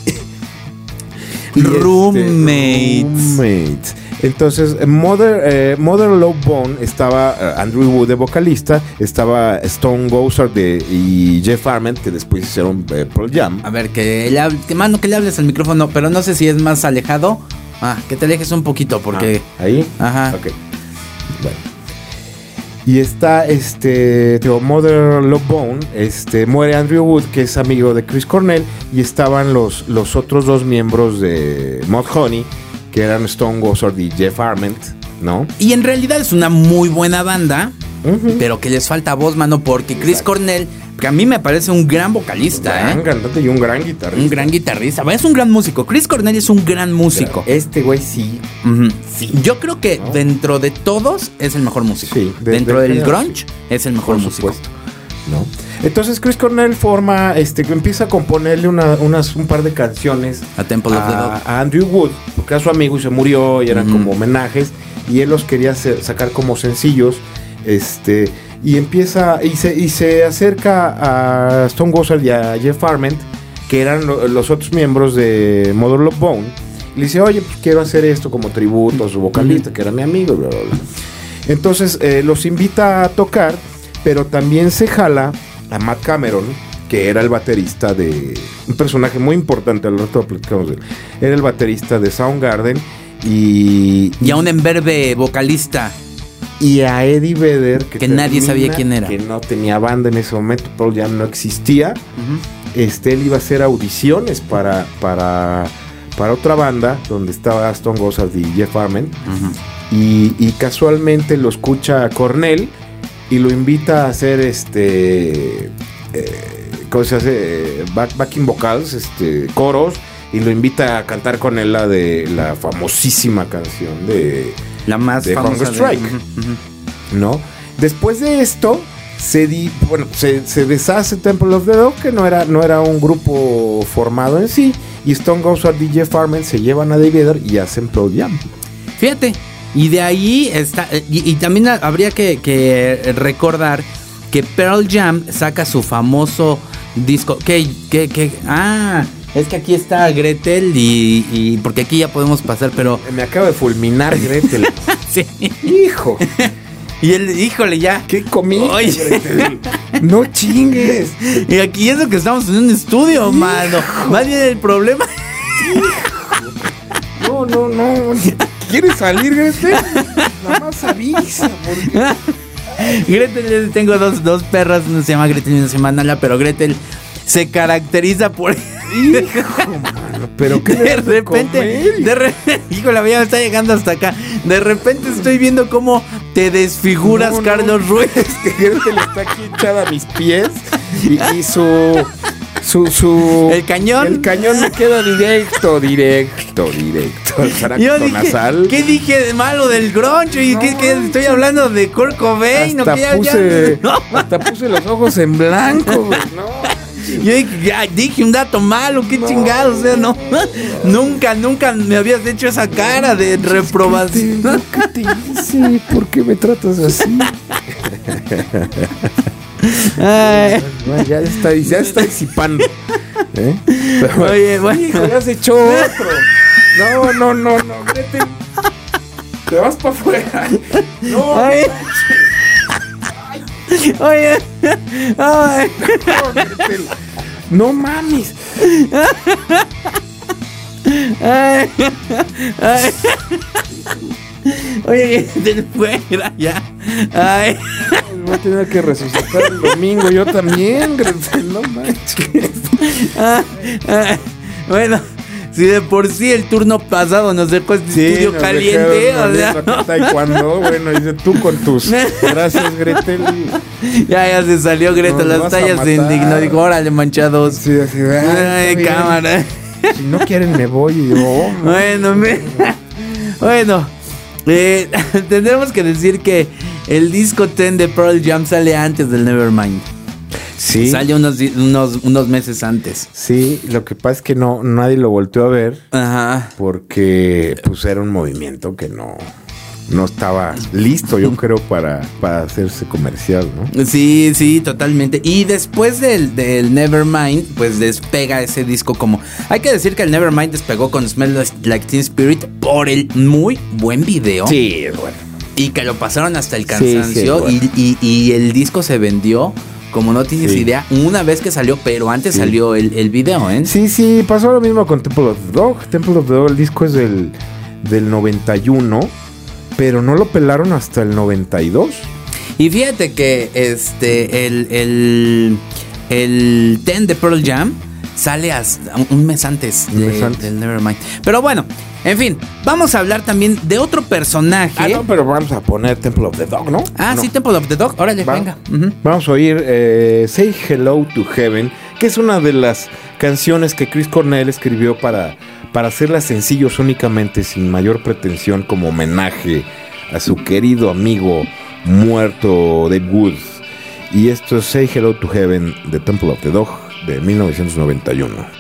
Speaker 3: Este,
Speaker 2: Roommates.
Speaker 3: Entonces, eh, Mother, eh, Mother Love Bone estaba eh, Andrew Wood de vocalista, estaba Stone Gossard de, y Jeff Arment, que después hicieron eh, Pearl Jam.
Speaker 2: A ver, que le hable- que mano, que le hables al micrófono, pero no sé si es más alejado. Ah, que te alejes un poquito porque...
Speaker 3: Ah, ahí.
Speaker 2: Ajá.
Speaker 3: Ok. Bueno. Y está este digo, Mother Love Bone, este muere Andrew Wood, que es amigo de Chris Cornell, y estaban los, los otros dos miembros de Mod Honey, que eran Stone Gossard y Jeff Arment, ¿no?
Speaker 2: Y en realidad es una muy buena banda, pero que les falta voz, mano, porque Chris
Speaker 3: Exacto.
Speaker 2: Cornell, que a mí me parece un gran vocalista,
Speaker 3: gran
Speaker 2: ¿eh?
Speaker 3: cantante y un gran guitarrista.
Speaker 2: Un gran guitarrista. Es un gran músico. Chris Cornell es un gran músico.
Speaker 3: Este güey sí.
Speaker 2: Ujú. Yo creo que
Speaker 3: ¿No?
Speaker 2: dentro de todos es el mejor músico.
Speaker 3: Sí, de-
Speaker 2: dentro
Speaker 3: de
Speaker 2: del
Speaker 3: general,
Speaker 2: grunge es el mejor
Speaker 3: Por
Speaker 2: músico.
Speaker 3: supuesto. ¿No? Entonces Chris Cornell forma, este, que empieza a componerle una- unas, un par de canciones
Speaker 2: A Temple of the Dog.
Speaker 3: a, a Andrew Wood, porque era su amigo y se murió y eran como homenajes y él los quería hacer- sacar como sencillos, este, y empieza y se, y se acerca a Stone Gossard y a Jeff Arment, que eran lo- los otros miembros de Mother Love Bone, y le dice, oye, pues quiero hacer esto como tributo a su vocalista, que era mi amigo, bla, bla, bla. Entonces eh, los invita a tocar, pero también se jala a Matt Cameron, que era el baterista de un personaje muy importante, al rato platicamos de él. Era el baterista de Soundgarden y,
Speaker 2: y a un enverbe vocalista.
Speaker 3: Y a Eddie Vedder,
Speaker 2: que, nadie sabía quién era.
Speaker 3: Que no tenía banda en ese momento, Pearl Jam no existía. este, él iba a hacer audiciones para, para, para otra banda, donde estaba Aston Gossard y Jeff Armen. y, casualmente lo escucha Cornell y lo invita a hacer este. Eh, ¿Cómo se hace? Back, backing vocals, este, coros. Y lo invita a cantar con él la de la famosísima canción de
Speaker 2: la más
Speaker 3: de
Speaker 2: famosa
Speaker 3: Strike. ¿No? Después de esto, se, di, bueno, se, deshace Temple of the Dog, que no era, no era un grupo formado en sí. Y Stone Gossard y DJ Farman se llevan a David y hacen Pro Jam.
Speaker 2: Fíjate, y de ahí está. Y, también habría que, recordar que Pearl Jam saca su famoso disco. Que, que, que, ah, es que aquí está Gretel y, porque aquí ya podemos pasar, pero...
Speaker 3: Me acaba de fulminar Gretel.
Speaker 2: sí.
Speaker 3: Hijo.
Speaker 2: Y él, híjole, ya.
Speaker 3: ¿Qué comí? no chingues.
Speaker 2: Y aquí es lo que estamos en un estudio, mano. Más bien el problema.
Speaker 3: No, no, no. ¿Quieres salir, Gretel? Nada más avisa.
Speaker 2: Gretel, tengo dos, dos perras, una se llama Gretel y una se llama Nala, pero Gretel se caracteriza por
Speaker 3: pero que
Speaker 2: de repente, de repente, hijo, la vida está llegando hasta acá. De repente estoy viendo cómo te desfiguras, Carlos Ruiz.
Speaker 3: que le está aquí echada a mis pies y, su, su, su,
Speaker 2: el cañón.
Speaker 3: El cañón me queda directo, directo, directo.
Speaker 2: Yo dije, nasal. ¿qué dije de malo del groncho? ¿Y qué, estoy hablando de Kurt Cobain?
Speaker 3: Hasta, puse, hasta puse los ojos en blanco, no.
Speaker 2: Yo dije, un dato malo, qué chingado, o sea, no. nunca, nunca me habías hecho esa cara de reprobación.
Speaker 3: ¿Qué te hice? ¿Por qué me tratas así? Ya está, ya está disipando. ¿eh?
Speaker 2: Oye, bueno.
Speaker 3: Hijo, ya has hecho otro. No, no, no, no, vete. Te vas para afuera. No. Ay.
Speaker 2: Oye. Ay.
Speaker 3: No, mames.
Speaker 2: Ay. Ay. Oye, fuera ya. Ay.
Speaker 3: Voy a tener que resucitar el domingo yo también, no manches.
Speaker 2: bueno. Si de por sí el turno pasado nos dejó este estudio caliente, o sea.
Speaker 3: Taekwondo, bueno, dice tú con tus. Gracias, Gretel.
Speaker 2: Ya, ya se salió Gretel, las tallas se indignó. Dijo, órale, manchados.
Speaker 3: Sí, así,
Speaker 2: Ay, cámara.
Speaker 3: Si no quieren, me voy. Y yo, oh,
Speaker 2: bueno, me... bueno. Eh, tendremos que decir que el disco 10 de Pearl Jam sale antes del Nevermind.
Speaker 3: Sí.
Speaker 2: Salió unos, unos, meses antes.
Speaker 3: Sí, lo que pasa es que no, nadie lo volteó a ver.
Speaker 2: Ajá.
Speaker 3: Porque pues era un movimiento que no, no estaba listo, yo creo, para, para hacerse comercial, ¿no?
Speaker 2: Sí, sí, totalmente. Y después del, del Nevermind, pues despega ese disco como... Hay que decir que el Nevermind despegó con Smell Like Teen Spirit por el muy buen video.
Speaker 3: Sí, bueno.
Speaker 2: Y que lo pasaron hasta el cansancio y, y el disco se vendió como no tienes idea, una vez que salió, pero antes salió el, el, video, ¿eh?
Speaker 3: Sí, sí, pasó lo mismo con Temple of the Dog. Temple of the Dog, el disco es del, del 91, pero no lo pelaron hasta el 92.
Speaker 2: Y fíjate que este, el, el, el Ten de Pearl Jam sale hasta un mes antes, del Nevermind. Pero bueno, en fin, vamos a hablar también de otro personaje.
Speaker 3: Ah, no, pero vamos a poner Temple of the Dog, ¿no?
Speaker 2: Ah, sí, Temple of the Dog. Órale, venga.
Speaker 3: Vamos a oír eh, Say Hello to Heaven, que es una de las canciones que Chris Cornell escribió para, para hacerlas sencillos únicamente, sin mayor pretensión, como homenaje a su querido amigo muerto Dave Woods. Y esto es Say Hello to Heaven de Temple of the Dog de 1991.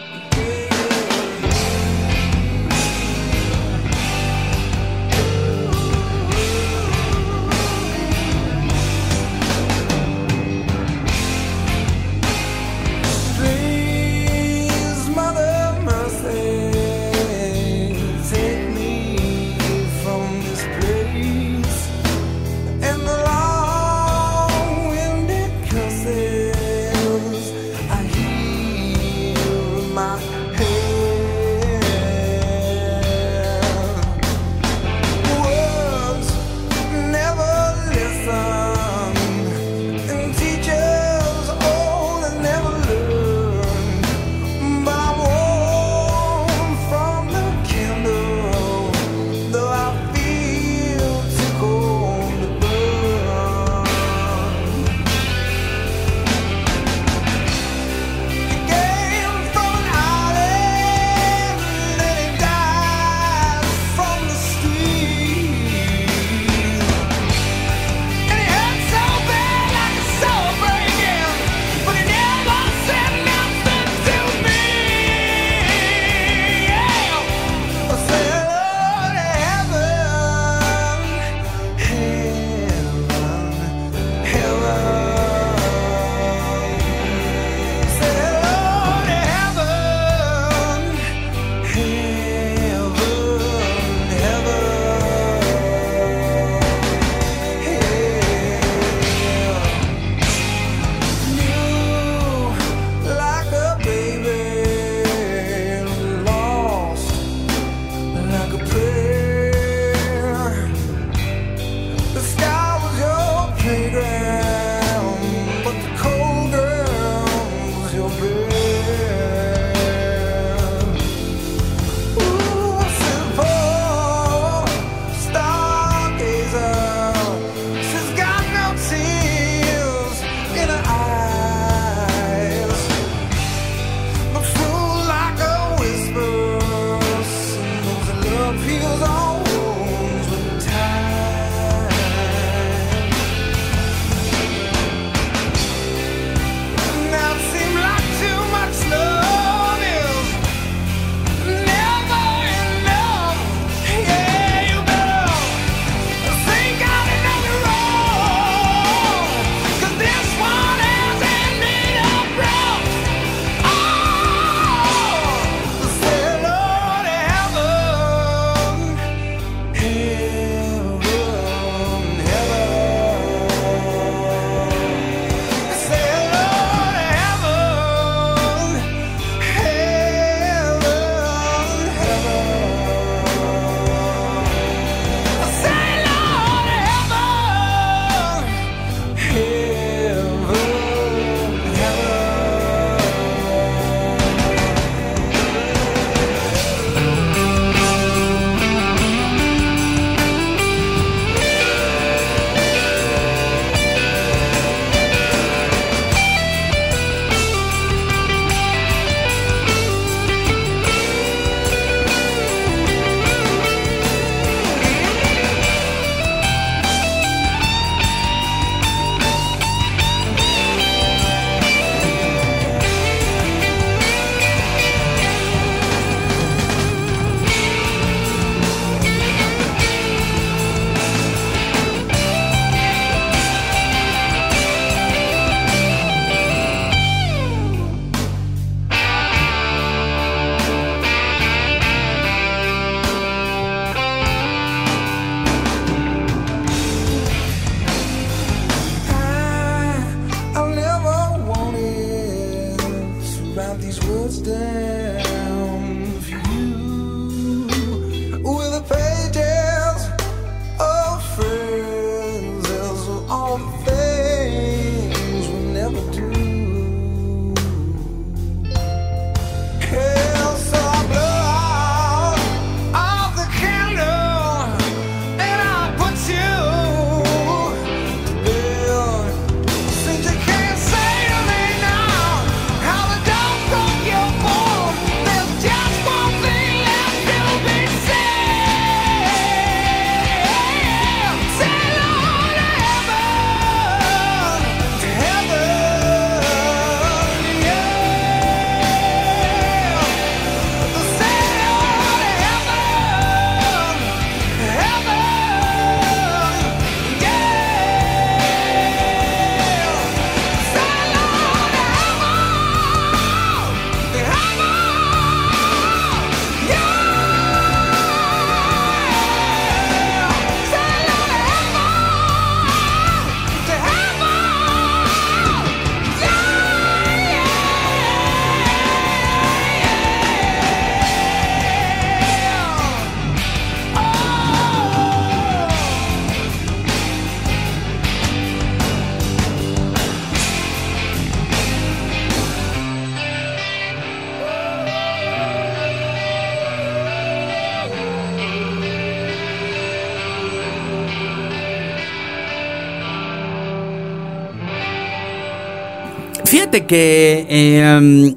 Speaker 2: Fíjate que eh,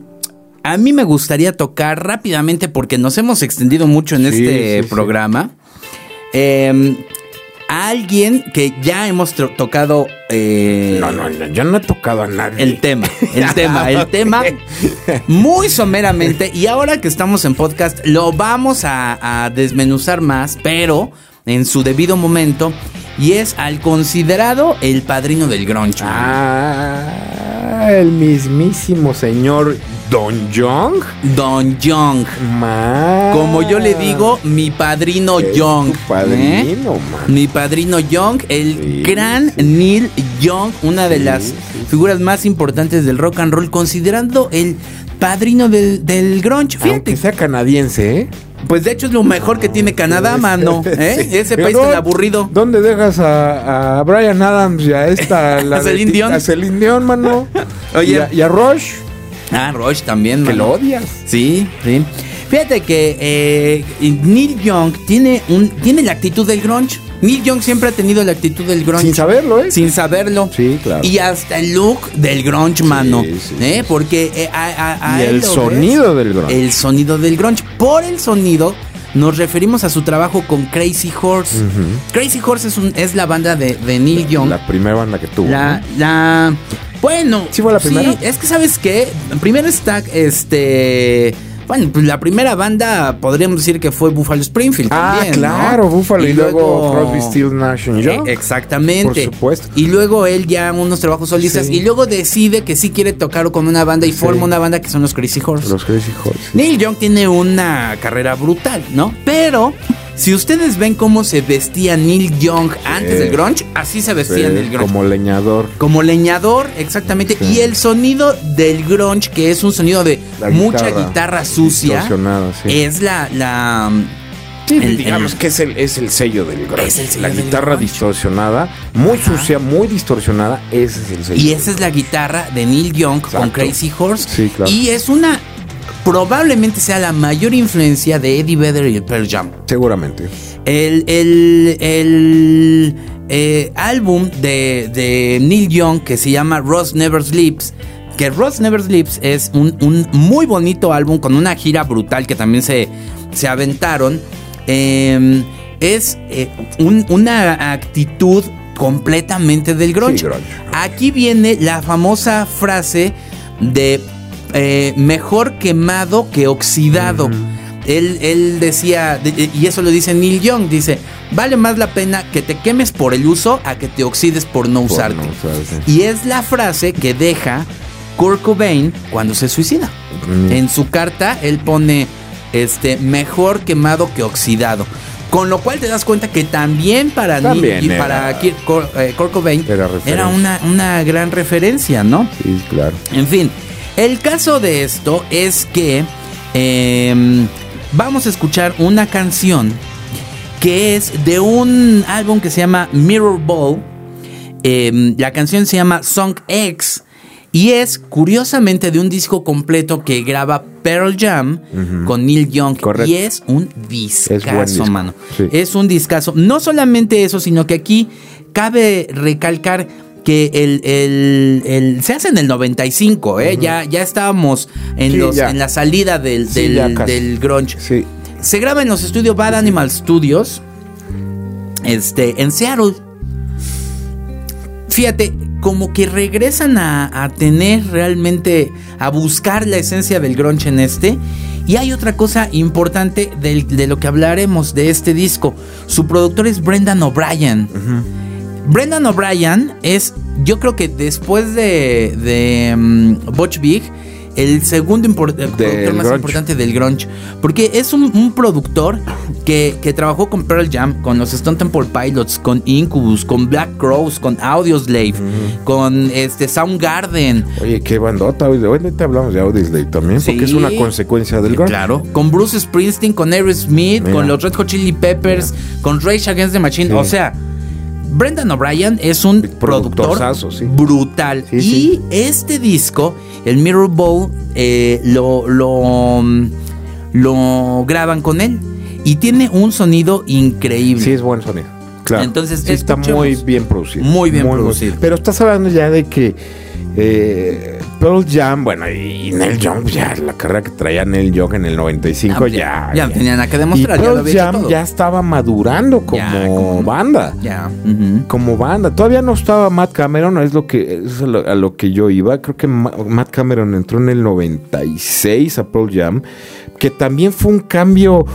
Speaker 2: a mí me gustaría tocar rápidamente porque nos hemos extendido mucho en
Speaker 3: Sí,
Speaker 2: este
Speaker 3: sí,
Speaker 2: programa. eh, a alguien que ya hemos tocado eh,
Speaker 3: No, no, no, yo no he tocado a nadie.
Speaker 2: el tema, el tema, el tema muy someramente y ahora que estamos en podcast lo vamos a, a desmenuzar más, pero en su debido momento y es al considerado el padrino del grunge.
Speaker 3: Ah, el mismísimo señor Don Young.
Speaker 2: Don Young. Como yo le digo, mi padrino
Speaker 3: Es
Speaker 2: Young.
Speaker 3: tu padrino,
Speaker 2: ¿eh?
Speaker 3: man.
Speaker 2: Mi padrino Young, el
Speaker 3: Sí,
Speaker 2: gran Neil Young, una de
Speaker 3: Sí,
Speaker 2: las figuras más importantes del rock and roll, considerando el padrino del, del grunge. Fíjate,
Speaker 3: Aunque sea canadiense, ¿eh?
Speaker 2: Pues de hecho es lo mejor que tiene Canadá, mano. ¿eh?
Speaker 3: Sí.
Speaker 2: Ese país tan aburrido.
Speaker 3: ¿Dónde dejas a, a Brian Adams y a esta? la
Speaker 2: A Celine Dion.
Speaker 3: A Celine Dion, mano.
Speaker 2: Oye.
Speaker 3: Y a, y a Rush,
Speaker 2: Ah, Rush también,
Speaker 3: que
Speaker 2: mano.
Speaker 3: lo odias.
Speaker 2: Sí, sí. Fíjate que eh, Neil Young tiene, un, tiene la actitud del grunge. Neil Young siempre ha tenido la actitud del grunge.
Speaker 3: Sin saberlo, ¿eh?
Speaker 2: Sin saberlo.
Speaker 3: Sí, claro.
Speaker 2: Y hasta el look del grunge, mano.
Speaker 3: sí,
Speaker 2: ¿eh? Porque eh, a, a- a
Speaker 3: Y el sonido
Speaker 2: ves,
Speaker 3: del grunge.
Speaker 2: El sonido del grunge. Por el sonido nos referimos a su trabajo con Crazy Horse. Crazy Horse es, un- es la banda de, de Neil Young.
Speaker 3: La primera banda que tuvo.
Speaker 2: La,
Speaker 3: ¿no?
Speaker 2: la. Bueno.
Speaker 3: ¿Sí fue la primera?
Speaker 2: es que sabes qué. Primero está este. Bueno, pues la primera banda podríamos decir que fue Buffalo Springfield.
Speaker 3: Ah,
Speaker 2: también, ¿no?
Speaker 3: claro, Buffalo y, luego Crosby, Stills, Nash Young.
Speaker 2: Eh, Exactamente.
Speaker 3: Por supuesto.
Speaker 2: Y luego él ya unos trabajos solistas.
Speaker 3: Sí.
Speaker 2: Y luego decide que sí quiere tocar con una banda y
Speaker 3: Sí.
Speaker 2: forma una banda que son los Crazy Horse.
Speaker 3: Los Crazy Horse.
Speaker 2: Neil Young tiene una carrera brutal, ¿no? Pero si ustedes ven cómo se vestía Neil Young antes del grunge, así se vestía en el grunge.
Speaker 3: Como leñador.
Speaker 2: Como leñador, exactamente. Y el sonido del grunge, que es un sonido de
Speaker 3: La
Speaker 2: mucha
Speaker 3: guitarra
Speaker 2: guitarra sucia,
Speaker 3: distorsionada, sí.
Speaker 2: es la... la
Speaker 3: Sí,
Speaker 2: el-
Speaker 3: digamos
Speaker 2: el-
Speaker 3: que es el, es el sello del grunge.
Speaker 2: Es el sello
Speaker 3: La
Speaker 2: del
Speaker 3: guitarra
Speaker 2: grunge.
Speaker 3: distorsionada, muy sucia, muy distorsionada, ese es el sello.
Speaker 2: y esa es la guitarra de Neil Young con. Crazy Horse.
Speaker 3: Sí, claro.
Speaker 2: Y es una... Probablemente sea la mayor influencia de Eddie Vedder y el Pearl Jam.
Speaker 3: Seguramente.
Speaker 2: El, el, el, eh, álbum de, de Neil Young que se llama Ross Never Sleeps. Que Ross Never Sleeps es un, un muy bonito álbum con una gira brutal que también se, se aventaron. Eh, es eh, un- una actitud completamente del grunge.
Speaker 3: Sí, grunge.
Speaker 2: Aquí viene la famosa frase de eh, mejor quemado que oxidado. Él, él decía, de- y eso lo dice Neil Young, dice, vale más la pena que te quemes por el uso a que te oxides por no
Speaker 3: Por
Speaker 2: usarte.
Speaker 3: no usarte.
Speaker 2: Y es la frase que deja Kurt Cobain cuando se suicida.
Speaker 3: Mm.
Speaker 2: En su carta él pone, este, mejor quemado que oxidado. Con lo cual te das cuenta que también para, Neil- y para Kurt, eh, Kurt Cobain
Speaker 3: Era
Speaker 2: era una, una gran referencia, ¿no?
Speaker 3: Sí, claro.
Speaker 2: En fin, el caso de esto es que em, vamos a escuchar una canción que es de un álbum que se llama Mirror Ball. Em, la canción se llama Song X y es curiosamente de un disco completo que graba Pearl Jam con Neil Young.
Speaker 3: Correcto.
Speaker 2: Y es un discazo,
Speaker 3: disco,
Speaker 2: mano.
Speaker 3: sí.
Speaker 2: Es un discazo. No solamente eso, sino que aquí cabe recalcar que el, el- el- se hace en el 95, ¿eh? ya, ya estábamos en,
Speaker 3: Sí,
Speaker 2: los,
Speaker 3: ya.
Speaker 2: en la salida del, del, grunge.
Speaker 3: Sí.
Speaker 2: Se graba en los estudios Bad Animal Studios, este, en Seattle. Fíjate, como que regresan a, a tener realmente, a buscar la esencia del grunge en este. Y hay otra cosa importante de lo que hablaremos de este disco. Su productor es Brendan O'Brien. Brendan O'Brien es, yo creo que después de, de mm, Butch Vig, el segundo impor- eh, productor más
Speaker 3: grunge.
Speaker 2: importante del grunge. Porque es un, un productor que, que trabajó con Pearl Jam, con los Stone Temple Pilots, con Incubus, con Black Crows, con Audioslave, con este Soundgarden.
Speaker 3: Oye, qué bandota. Hoy hoy te hablamos de Audioslave también, porque es una consecuencia del grunge.
Speaker 2: Claro, con Bruce Springsteen, con Aerosmith,
Speaker 3: Mira.
Speaker 2: con los Red Hot Chili Peppers, con Rage Against the Machine.
Speaker 3: Sí.
Speaker 2: O sea, Brendan O'Brien es un productor
Speaker 3: sí.
Speaker 2: brutal.
Speaker 3: Sí,
Speaker 2: y
Speaker 3: sí.
Speaker 2: este disco, el Mirror Bowl, eh, lo, lo, lo graban con él. Y tiene un sonido increíble.
Speaker 3: Sí, es buen sonido. Claro.
Speaker 2: Entonces,
Speaker 3: está muy bien producido.
Speaker 2: Muy bien producido.
Speaker 3: Pero estás hablando ya de que Eh, Pearl Jam, bueno, y Neil Young, ya la carrera que traía Neil Young en el 95
Speaker 2: Ah, pues
Speaker 3: ya,
Speaker 2: ya, tenían nada que demostrar,
Speaker 3: Y
Speaker 2: ya
Speaker 3: Pearl
Speaker 2: hecho
Speaker 3: Jam ya estaba madurando como,
Speaker 2: Ya, como-
Speaker 3: banda.
Speaker 2: Ya.
Speaker 3: Como banda. Todavía no estaba Matt Cameron, es lo que es a lo, a lo que yo iba. Creo que Ma- Matt Cameron entró en el 96 a Pearl Jam, que también fue un cambio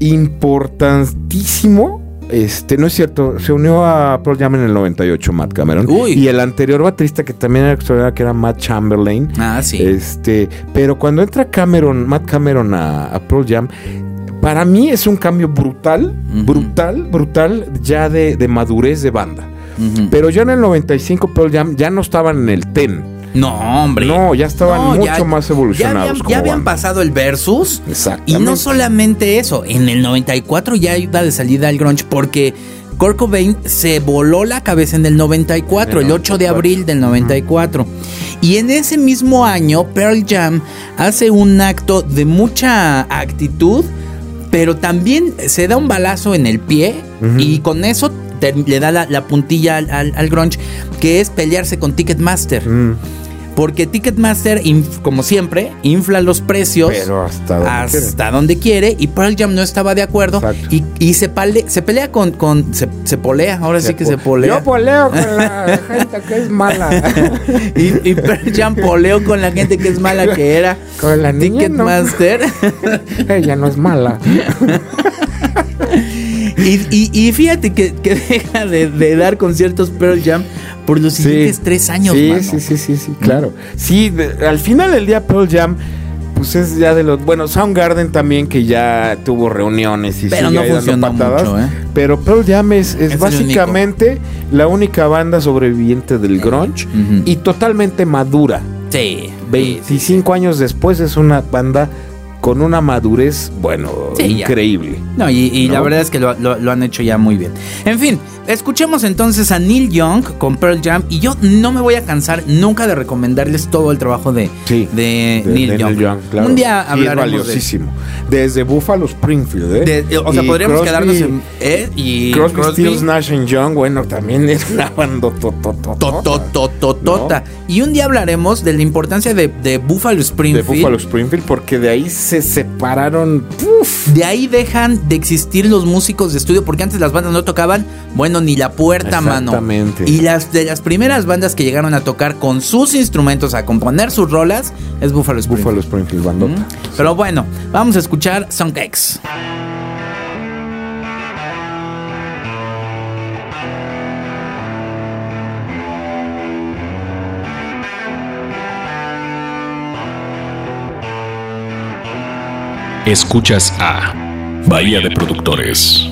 Speaker 3: importantísimo. Este, no es cierto, se unió a Pearl Jam en el 98 Matt Cameron.
Speaker 2: Uy.
Speaker 3: Y el anterior baterista que también era extraordinario, que era Matt Chamberlain.
Speaker 2: Ah, sí.
Speaker 3: Este, pero cuando entra Cameron, Matt Cameron a, a Pearl Jam, para mí es un cambio brutal, brutal, brutal ya de, de madurez de banda. Pero ya en el 95 Pearl Jam ya no estaban en el ten.
Speaker 2: No, hombre.
Speaker 3: No, ya estaban
Speaker 2: No,
Speaker 3: mucho
Speaker 2: ya-
Speaker 3: más
Speaker 2: Ya
Speaker 3: evolucionados.
Speaker 2: habían,
Speaker 3: como
Speaker 2: ya habían pasado el versus.
Speaker 3: Exactamente.
Speaker 2: Y no solamente eso, en el 94 ya iba de salida el grunge porque Kurt Cobain se voló la cabeza en el 94,
Speaker 3: En
Speaker 2: el
Speaker 3: el
Speaker 2: 8 de
Speaker 3: 94.
Speaker 2: abril del 94. Y en ese mismo año Pearl Jam hace un acto de mucha actitud, pero también se da un balazo en el pie y con eso le da la, la puntilla al, al- al grunge, que es pelearse con Ticketmaster.
Speaker 3: Mm,
Speaker 2: Porque Ticketmaster, como siempre, infla los precios
Speaker 3: pero hasta donde
Speaker 2: hasta donde quiere y Pearl Jam no estaba de acuerdo y, y se, pale- se pelea con, con se, se polea, ahora sí que se polea.
Speaker 3: Yo poleo con la gente que es mala.
Speaker 2: y, y Pearl Jam poleó con la gente que es mala que era
Speaker 3: Con la no.
Speaker 2: Ticketmaster.
Speaker 3: Ella no es mala.
Speaker 2: Y, y- y fíjate que, que deja de, de dar conciertos Pearl Jam por los siguientes tres años,
Speaker 3: Sí,
Speaker 2: mano.
Speaker 3: sí, sí, sí, sí, claro. Sí, de- al final del día Pearl Jam, pues es ya de los. Bueno, Soundgarden también, que ya tuvo reuniones y
Speaker 2: Pero
Speaker 3: sigue
Speaker 2: no funcionó
Speaker 3: patadas.
Speaker 2: mucho, ¿eh?
Speaker 3: Pero Pearl Jam es, es básicamente la única banda sobreviviente del grunge y totalmente madura.
Speaker 2: Sí.
Speaker 3: 25 años después es una banda con una madurez, bueno,
Speaker 2: Sí, ya.
Speaker 3: increíble.
Speaker 2: No, y, y la verdad es que lo, lo- lo han hecho ya muy bien. En fin, escuchemos entonces a Neil Young con Pearl Jam. Y yo no me voy a cansar nunca de recomendarles todo el trabajo de,
Speaker 3: Sí,
Speaker 2: de,
Speaker 3: de-
Speaker 2: Neil,
Speaker 3: de
Speaker 2: Young.
Speaker 3: claro.
Speaker 2: Un día
Speaker 3: es
Speaker 2: hablaremos de,
Speaker 3: valiosísimo. Desde Buffalo Springfield, ¿eh?
Speaker 2: de- O sea,
Speaker 3: Y
Speaker 2: podríamos
Speaker 3: Crosby-
Speaker 2: quedarnos en. ¿eh? Y
Speaker 3: Crosby,
Speaker 2: Crosby,
Speaker 3: Stills, Nash and Young, bueno, también es una banda
Speaker 2: tototototota. Y un día hablaremos de la importancia de, de Buffalo
Speaker 3: de
Speaker 2: Springfield.
Speaker 3: Buffalo Springfield, porque de ahí se separaron. uf,
Speaker 2: De ahí dejan de existir los músicos de estudio porque antes las bandas no tocaban, bueno, ni la puerta, mano.
Speaker 3: Exactamente.
Speaker 2: Y las de las primeras bandas que llegaron a tocar con sus instrumentos, a componer sus rolas, es Buffalo Springfield.
Speaker 3: Buffalo Springfield, bandota.
Speaker 2: Mm. Pero bueno, vamos a escuchar Song
Speaker 1: Escuchas a Bahía de Productores.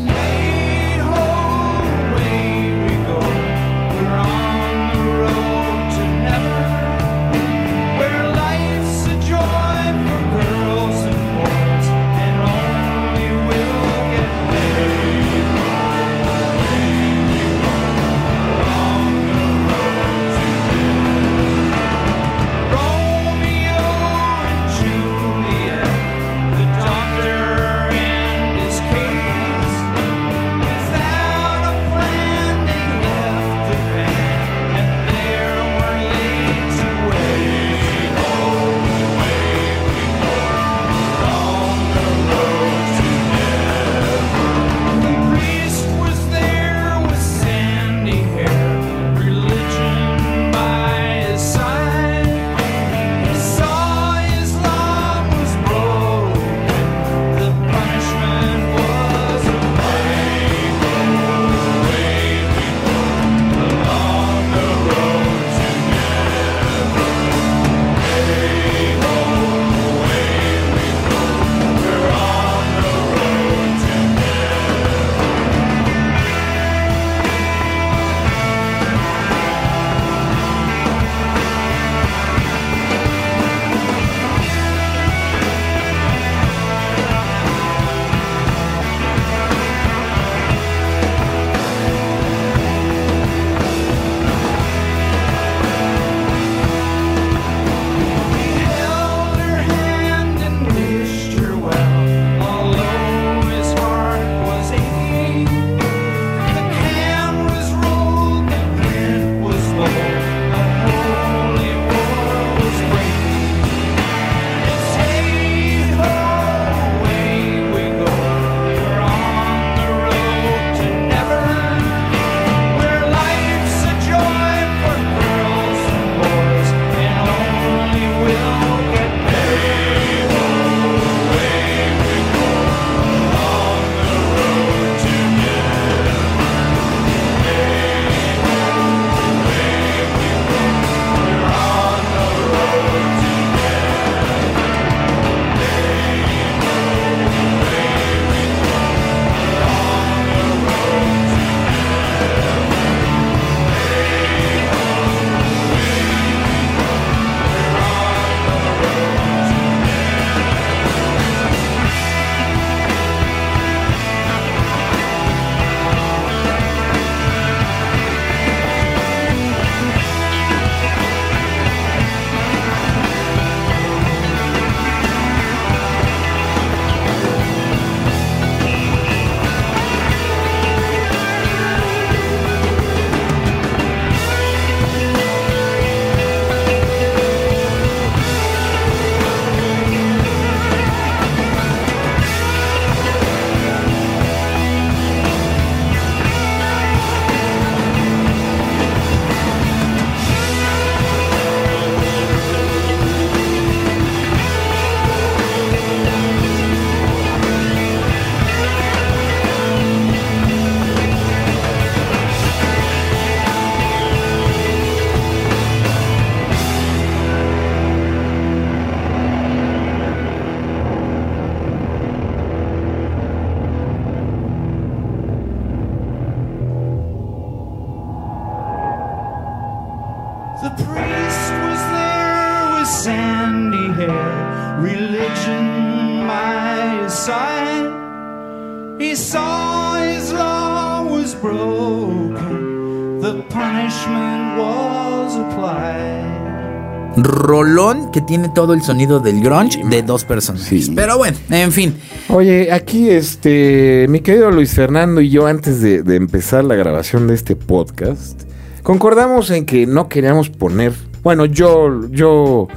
Speaker 2: Que tiene todo el sonido del grunge de dos personas.
Speaker 3: Sí.
Speaker 2: Pero bueno, en fin.
Speaker 3: Oye, aquí este, mi querido Luis Fernando y yo antes de, de empezar la grabación de este podcast, concordamos en que no queríamos poner, bueno, yo, yo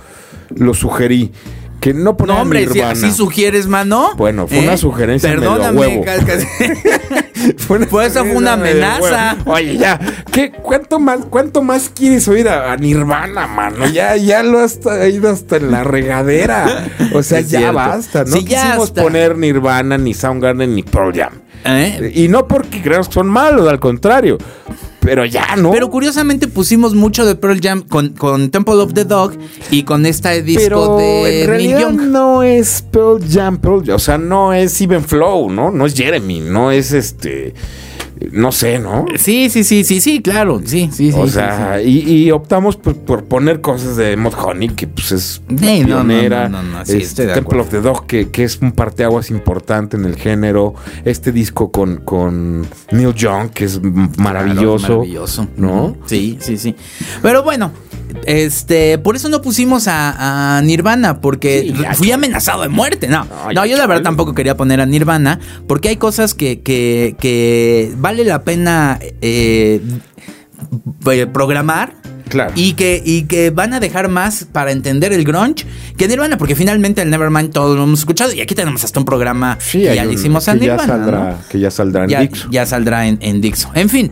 Speaker 3: lo sugerí, que no poner
Speaker 2: No, hombre, si así sugieres, mano. ¿eh?
Speaker 3: Bueno, fue una sugerencia medio
Speaker 2: Perdóname,
Speaker 3: huevo. Fue una
Speaker 2: Pues eso fue una amenaza.
Speaker 3: Oye, ya, ¿qué, cuánto, más, ¿cuánto más quieres oír a, a Nirvana, mano? Ya, ya lo has ido hasta en la regadera. O sea,
Speaker 2: Es
Speaker 3: ya
Speaker 2: cierto.
Speaker 3: basta. No
Speaker 2: Sí,
Speaker 3: quisimos poner Nirvana, ni Soundgarden, ni Pearl Jam.
Speaker 2: ¿Eh?
Speaker 3: Y no porque creamos que son malos, al contrario. Pero ya, ¿no?
Speaker 2: Pero curiosamente pusimos mucho de Pearl Jam con, con Temple of the Dog y con este disco
Speaker 3: Pero
Speaker 2: de
Speaker 3: en
Speaker 2: Neil
Speaker 3: realidad
Speaker 2: Young.
Speaker 3: no es Pearl Jam, Pearl Jam. O sea, no es Even Flow, ¿no? No es Jeremy, no es este. No sé, ¿no?
Speaker 2: Sí, sí, sí, sí, sí, claro. Sí, sí, sí.
Speaker 3: o
Speaker 2: sí,
Speaker 3: sea, Y, y optamos por, por poner cosas de Mod Honey, que pues es
Speaker 2: Sí, no, no,
Speaker 3: pionera.
Speaker 2: no, no, no, sí,
Speaker 3: Este, Temple of the Dog, que, que es un parteaguas importante en el género. Este disco con, con Neil Young, que es maravilloso.
Speaker 2: Claro, maravilloso.
Speaker 3: ¿No?
Speaker 2: Sí, sí, sí. Pero bueno, este, por eso no pusimos a, a Nirvana, porque
Speaker 3: Sí,
Speaker 2: fui amenazado de muerte. No,
Speaker 3: No,
Speaker 2: yo la verdad tampoco quería poner a Nirvana, porque hay cosas que, que, que vale la pena eh, eh, programar.
Speaker 3: Claro.
Speaker 2: Y que, y que van a dejar más para entender el grunge que Nirvana, porque finalmente el Nevermind todos lo hemos escuchado y aquí tenemos hasta un programa
Speaker 3: Sí,
Speaker 2: que ya le hicimos a
Speaker 3: que ya
Speaker 2: Nirvana.
Speaker 3: saldrá,
Speaker 2: ¿no?
Speaker 3: que ya saldrá en
Speaker 2: ya, saldrá en, en Dixo. En fin,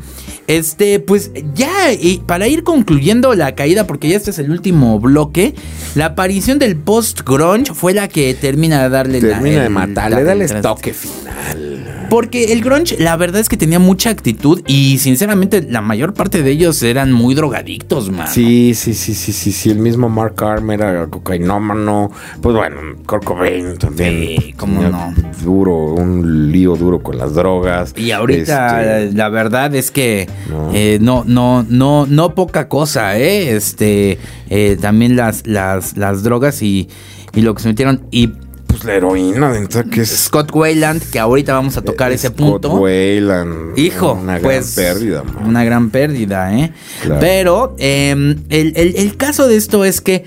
Speaker 2: este, pues ya, y para ir concluyendo la caída, porque ya este es el último bloque, la aparición del post-grunge fue la que termina de darle la-
Speaker 3: Termina de matarle, dale
Speaker 2: el-
Speaker 3: toque final.
Speaker 2: Porque el grunge, la verdad es que tenía mucha actitud y sinceramente la mayor parte de ellos eran muy drogadictos, man.
Speaker 3: Sí, sí, sí, sí, sí, sí. El mismo Mark Arm era cocainómano. Pues bueno, Kurt Cobain también.
Speaker 2: Sí, cómo no.
Speaker 3: Duro, un lío duro con las drogas.
Speaker 2: Y ahorita
Speaker 3: Este,
Speaker 2: la verdad es que
Speaker 3: No.
Speaker 2: eh, no, no, no, no poca cosa, eh. Este, eh, también las, las, las drogas y, y lo que se metieron. Y
Speaker 3: pues la heroína, que es.
Speaker 2: Scott Wayland, que ahorita vamos a tocar ese
Speaker 3: Scott
Speaker 2: punto.
Speaker 3: Wayland.
Speaker 2: Hijo,
Speaker 3: Una gran
Speaker 2: pues
Speaker 3: pérdida, man.
Speaker 2: una gran pérdida, ¿eh?
Speaker 3: Claro.
Speaker 2: Pero eh, el, el- el caso de esto es que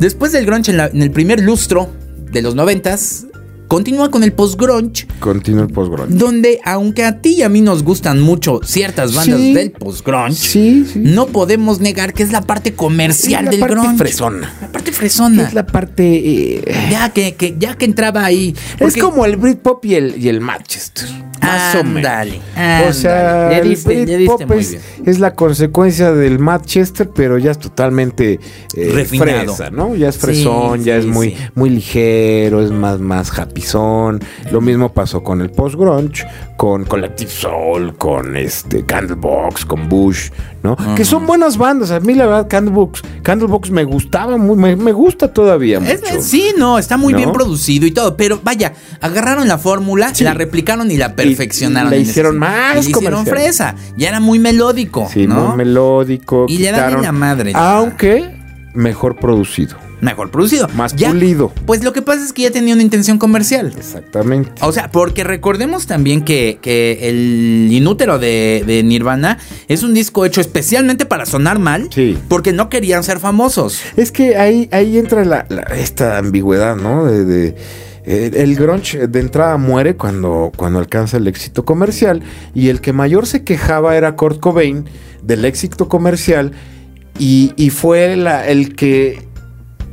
Speaker 2: después del grunge en, la- en el primer lustro de los noventas, continúa con el post-grunge,
Speaker 3: Continúa el post-grunge.
Speaker 2: donde aunque a ti y a mí nos gustan mucho ciertas bandas
Speaker 3: Sí.
Speaker 2: del post-grunge,
Speaker 3: Sí, sí.
Speaker 2: no podemos negar que es la parte comercial
Speaker 3: la
Speaker 2: del
Speaker 3: parte
Speaker 2: grunge.
Speaker 3: fresona.
Speaker 2: La parte fresona.
Speaker 3: Es la parte. eh,
Speaker 2: Ya que, que- ya que entraba ahí.
Speaker 3: Es como el Britpop y el, y el Manchester. Más o menos. O sea, el
Speaker 2: diste- le diste
Speaker 3: Britpop
Speaker 2: muy
Speaker 3: es,
Speaker 2: bien.
Speaker 3: es la consecuencia del Manchester, pero ya es totalmente eh,
Speaker 2: Refinado.
Speaker 3: fresa, ¿no? Ya es fresón,
Speaker 2: Sí,
Speaker 3: ya
Speaker 2: sí,
Speaker 3: es muy,
Speaker 2: sí.
Speaker 3: muy ligero, es más, más happyzón. Lo mismo pasó con el post-grunge, con Collective Soul, con este Candlebox, con Bush, ¿no? Que son buenas bandas. A mí, la verdad, Candlebox, Candlebox me gustaba muy, me, me gusta todavía
Speaker 2: Es-
Speaker 3: mucho.
Speaker 2: sí, no, está muy
Speaker 3: ¿No?
Speaker 2: bien producido y todo, pero vaya, agarraron la fórmula, la replicaron y la perfeccionaron.
Speaker 3: la
Speaker 2: en ese
Speaker 3: hicieron más
Speaker 2: Y la hicieron fresa, ya era muy melódico,
Speaker 3: Sí,
Speaker 2: ¿no?
Speaker 3: muy melódico.
Speaker 2: Y le dan en
Speaker 3: quitaron-
Speaker 2: la madre.
Speaker 3: Aunque mejor producido.
Speaker 2: Mejor producido.
Speaker 3: Más
Speaker 2: Ya-
Speaker 3: pulido.
Speaker 2: Pues lo que pasa es que ya tenía una intención comercial.
Speaker 3: Exactamente.
Speaker 2: O sea, porque recordemos también que, que el inútero de, de Nirvana es un disco hecho especialmente para sonar mal,
Speaker 3: Sí.
Speaker 2: porque no querían ser famosos.
Speaker 3: Es que ahí, ahí entra la, la- esta ambigüedad, ¿no? De, de- eh, el grunge de entrada muere cuando, cuando alcanza el éxito comercial y el que mayor se quejaba era Kurt Cobain del éxito comercial y, y fue la- el que...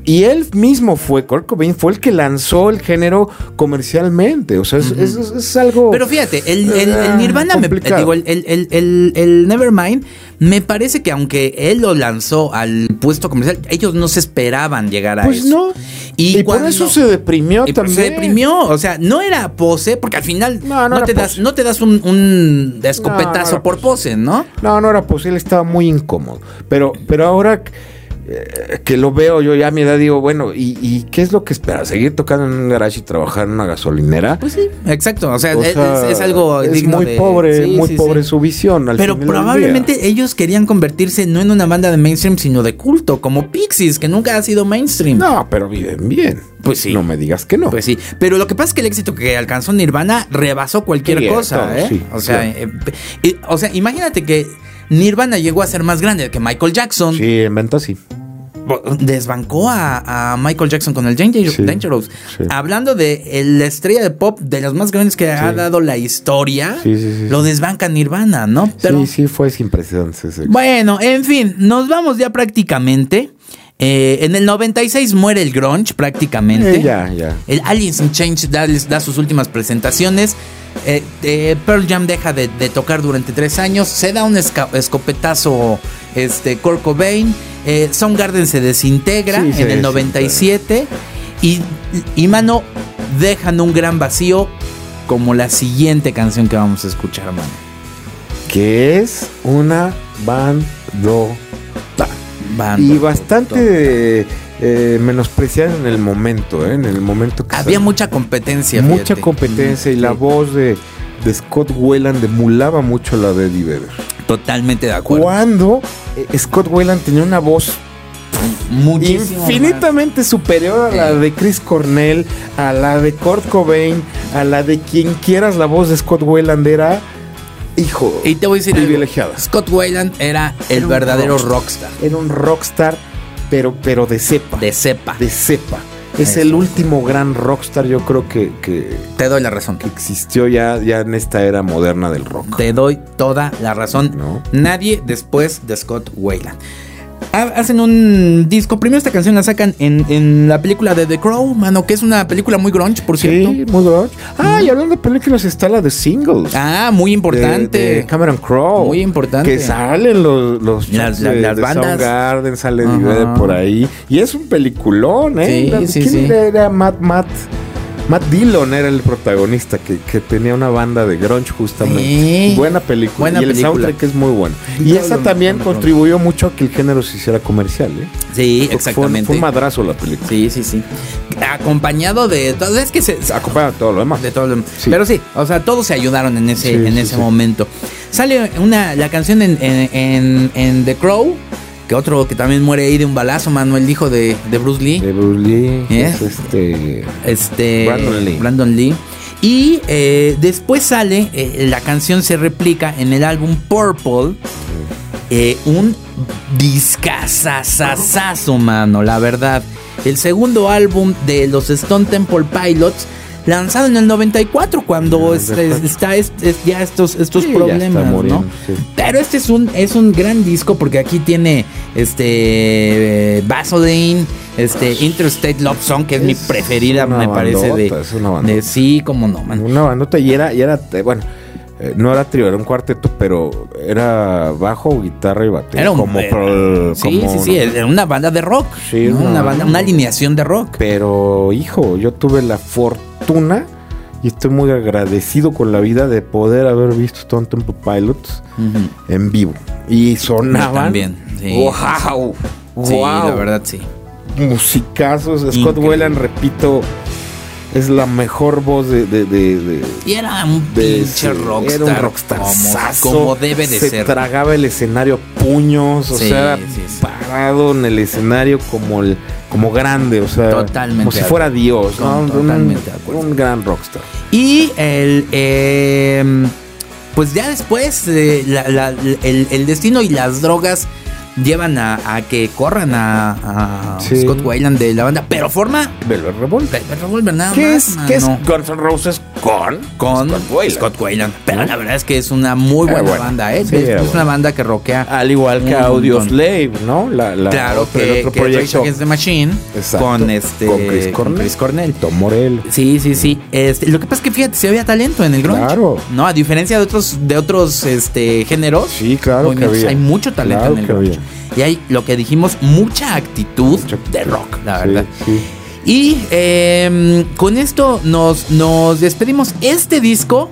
Speaker 3: Y él mismo fue, Kurt Cobain fue el que lanzó el género comercialmente. O sea, es, es- es- es algo...
Speaker 2: Pero fíjate, el, el- el
Speaker 3: Ah,
Speaker 2: Nirvana, me, digo, el, Nevermind, me parece que aunque él lo lanzó al puesto comercial, ellos no se esperaban llegar a
Speaker 3: Pues
Speaker 2: eso.
Speaker 3: no. Y, por
Speaker 2: cuando-
Speaker 3: eso se deprimió
Speaker 2: y por
Speaker 3: también.
Speaker 2: se deprimió, o sea, no era pose, porque al final
Speaker 3: No, no
Speaker 2: no,
Speaker 3: era
Speaker 2: te das,
Speaker 3: pose.
Speaker 2: no te das un, un escopetazo
Speaker 3: No,
Speaker 2: por pose, ¿no?
Speaker 3: No, no era posible, estaba muy incómodo. Pero, pero ahora eh, que lo veo yo ya a mi edad digo, bueno, ¿y, y qué es lo que espera? ¿Seguir tocando en un garage y trabajar en una gasolinera?
Speaker 2: Pues sí, exacto. O sea,
Speaker 3: O
Speaker 2: es,
Speaker 3: sea,
Speaker 2: es algo
Speaker 3: es
Speaker 2: digno
Speaker 3: muy
Speaker 2: de-
Speaker 3: pobre,
Speaker 2: sí,
Speaker 3: muy
Speaker 2: sí,
Speaker 3: pobre
Speaker 2: sí.
Speaker 3: su visión. al
Speaker 2: Pero probablemente ellos querían convertirse no en una banda de mainstream, sino de culto, como Pixies, que nunca ha sido mainstream.
Speaker 3: No, pero viven bien.
Speaker 2: Pues sí.
Speaker 3: No me digas que no.
Speaker 2: Pues sí, pero lo que pasa es que el éxito que alcanzó Nirvana rebasó cualquier cosa, ¿eh?
Speaker 3: sí,
Speaker 2: o, sea, eh, eh, o sea, imagínate que Nirvana llegó a ser más grande que Michael Jackson.
Speaker 3: Sí, en venta sí.
Speaker 2: Desbancó a, a Michael Jackson con el Danger-
Speaker 3: Sí,
Speaker 2: Dangerous.
Speaker 3: sí.
Speaker 2: Hablando de la estrella de pop de las más grandes que ha dado la historia, lo desbanca Nirvana, ¿no? Pero
Speaker 3: sí, sí, fue sin precedentes
Speaker 2: bueno, en fin, nos vamos ya prácticamente. Eh, en el 96 muere el grunge prácticamente.
Speaker 3: Eh, ya, ya.
Speaker 2: El Aliens in Change da, sus últimas presentaciones. Eh, eh, Pearl Jam deja de, de tocar durante tres años. Se da un escopetazo este, Kurt Cobain. Eh, Soundgarden se desintegra
Speaker 3: Sí, se
Speaker 2: en el
Speaker 3: desintegra.
Speaker 2: 97. Y, y mano, dejan un gran vacío como la siguiente canción que vamos a escuchar, mano.
Speaker 3: Que es una bandota.
Speaker 2: Banda,
Speaker 3: Y bastante eh, menospreciada en el momento, ¿eh? En el momento que
Speaker 2: Había
Speaker 3: salió.
Speaker 2: mucha competencia.
Speaker 3: mucha
Speaker 2: fíjate.
Speaker 3: competencia y la
Speaker 2: Sí,
Speaker 3: voz de, de Scott Weiland emulaba mucho la de Eddie Vedder.
Speaker 2: Totalmente de acuerdo.
Speaker 3: Cuando eh, Scott Weiland tenía una voz
Speaker 2: Muchísimo
Speaker 3: infinitamente superior a la de Chris Cornell, a la de Kurt Cobain, a la de quien quieras la voz de Scott Weiland era, hijo.
Speaker 2: Y te voy a decir algo.
Speaker 3: privilegiada.
Speaker 2: Scott Weiland era el
Speaker 3: Era
Speaker 2: verdadero
Speaker 3: rockstar.
Speaker 2: rockstar.
Speaker 3: Era un rockstar, pero, pero de cepa.
Speaker 2: De cepa.
Speaker 3: de cepa. Es
Speaker 2: Eso.
Speaker 3: el último gran rockstar, yo creo que, que,
Speaker 2: Te doy la razón.
Speaker 3: que existió ya, ya en esta era moderna del rock.
Speaker 2: Te doy toda la razón.
Speaker 3: No.
Speaker 2: Nadie después de Scott Weiland. Ha- Hacen un disco. Primero esta canción la sacan en, en la película de The Crow, mano, que es una película muy grunge, por cierto.
Speaker 3: Sí, muy grunge. Ah, y hablando de películas está la de singles.
Speaker 2: Ah, muy importante.
Speaker 3: De, de Cameron Crowe.
Speaker 2: Muy importante.
Speaker 3: Que salen los, los
Speaker 2: Las-
Speaker 3: chats
Speaker 2: las-
Speaker 3: de,
Speaker 2: las
Speaker 3: de
Speaker 2: bandas.
Speaker 3: Soundgarden, sale
Speaker 2: Ajá.
Speaker 3: Divide por ahí. Y es un peliculón, ¿eh?
Speaker 2: Sí,
Speaker 3: La-
Speaker 2: sí,
Speaker 3: ¿Quién
Speaker 2: sí.
Speaker 3: era? Era Matt, Matt, Matt Dillon era el protagonista que, que tenía una banda de grunge justamente.
Speaker 2: Sí.
Speaker 3: Buena película.
Speaker 2: Buena
Speaker 3: y el
Speaker 2: película.
Speaker 3: soundtrack es muy bueno. Y esa también contribuyó mucho a que el género se hiciera comercial, ¿eh?
Speaker 2: Sí,
Speaker 3: Porque
Speaker 2: exactamente.
Speaker 3: Fue, un madrazo la película.
Speaker 2: Sí, sí, sí. Acompañado de. todo- Es que se,
Speaker 3: Se acompaña a todo lo demás.
Speaker 2: de todo lo-
Speaker 3: Sí.
Speaker 2: Pero sí, o sea, todos se ayudaron en ese,
Speaker 3: Sí,
Speaker 2: en ese momento. Sale una, la canción en, en, en- en The Crow, que otro que también muere ahí de un balazo, Manuel, hijo de, de Bruce Lee.
Speaker 3: De Bruce Lee,
Speaker 2: ¿Eh?
Speaker 3: es este...
Speaker 2: Este.
Speaker 3: Brandon Lee.
Speaker 2: Brandon Lee. Y eh, después sale, eh, la canción se replica en el álbum Purple. eh, un discazazazazo, mano, la verdad. El segundo álbum de los Stone Temple Pilots, lanzado en el 94, cuando es- es- está es- ya estos, estos
Speaker 3: Sí,
Speaker 2: problemas,
Speaker 3: muriendo,
Speaker 2: ¿no?
Speaker 3: sí.
Speaker 2: Pero este es un, es un gran disco porque aquí tiene este eh, Vaseline, este Interstate Love Song, que es, mi preferida, me parece de, de sí, como no, man.
Speaker 3: Una bandota y era, y era eh, bueno, eh, no era trío, era un cuarteto, pero era bajo, guitarra y batería.
Speaker 2: Era un
Speaker 3: como, pro-
Speaker 2: sí,
Speaker 3: como-
Speaker 2: sí, sí, era una banda de rock,
Speaker 3: Sí,
Speaker 2: ¿no?
Speaker 3: una-
Speaker 2: una banda, una alineación de rock.
Speaker 3: Pero, hijo, yo tuve la fortuna y estoy muy agradecido con la vida de poder haber visto Stone Temple Pilots en vivo. Y sonaban.
Speaker 2: Yo también, sí.
Speaker 3: ¡Wow!
Speaker 2: Sí,
Speaker 3: ¡Wow!
Speaker 2: la verdad sí.
Speaker 3: Musicazos. Scott
Speaker 2: Increíble.
Speaker 3: Weiland, repito, es la mejor voz de- de- de- de,
Speaker 2: Y era un
Speaker 3: de
Speaker 2: pinche rockstar.
Speaker 3: Era un rockstar.
Speaker 2: Como, como debe de
Speaker 3: se
Speaker 2: ser.
Speaker 3: tragaba el escenario a puños, o
Speaker 2: Sí,
Speaker 3: sea,
Speaker 2: sí, sí.
Speaker 3: parado en el escenario como el como grande, o sea,
Speaker 2: Totalmente
Speaker 3: como si fuera Dios, ¿no?
Speaker 2: Con-
Speaker 3: Un-
Speaker 2: totalmente de acuerdo.
Speaker 3: Un gran rockstar.
Speaker 2: Y el. eh, pues ya después, eh, la- la- el, el destino y las drogas llevan a, a que corran a, a
Speaker 3: Sí.
Speaker 2: Scott Weiland de la banda, pero forma.
Speaker 3: Velvet Revolver.
Speaker 2: Velvet Revolver nada
Speaker 3: ¿Qué
Speaker 2: más,
Speaker 3: es, ¿Qué es. Guns N' Roses con,
Speaker 2: Con
Speaker 3: Scott Weiland?
Speaker 2: Scott Weiland. Pero la verdad es que es una muy
Speaker 3: Era
Speaker 2: buena
Speaker 3: buena.
Speaker 2: banda, ¿eh?
Speaker 3: Sí,
Speaker 2: es es una banda que rockea.
Speaker 3: Al igual que
Speaker 2: un
Speaker 3: Audio
Speaker 2: montón.
Speaker 3: Slave, ¿no? La, la
Speaker 2: Claro,
Speaker 3: otro- el
Speaker 2: que,
Speaker 3: otro
Speaker 2: que
Speaker 3: proyecto.
Speaker 2: Against the Machine
Speaker 3: Exacto.
Speaker 2: con este
Speaker 3: Con Chris Cornell.
Speaker 2: Chris Cornell.
Speaker 3: Tom Morello.
Speaker 2: Sí, sí, sí. Este, lo que pasa es que fíjate, si había talento en el grunge.
Speaker 3: Claro.
Speaker 2: No, a diferencia de otros, de otros este, géneros.
Speaker 3: Sí, claro que había.
Speaker 2: Hay mucho talento
Speaker 3: Claro
Speaker 2: en el grunge. Y hay lo que dijimos, mucha actitud de rock, la verdad.
Speaker 3: sí.
Speaker 2: Y eh, con esto nos, nos despedimos. Este disco,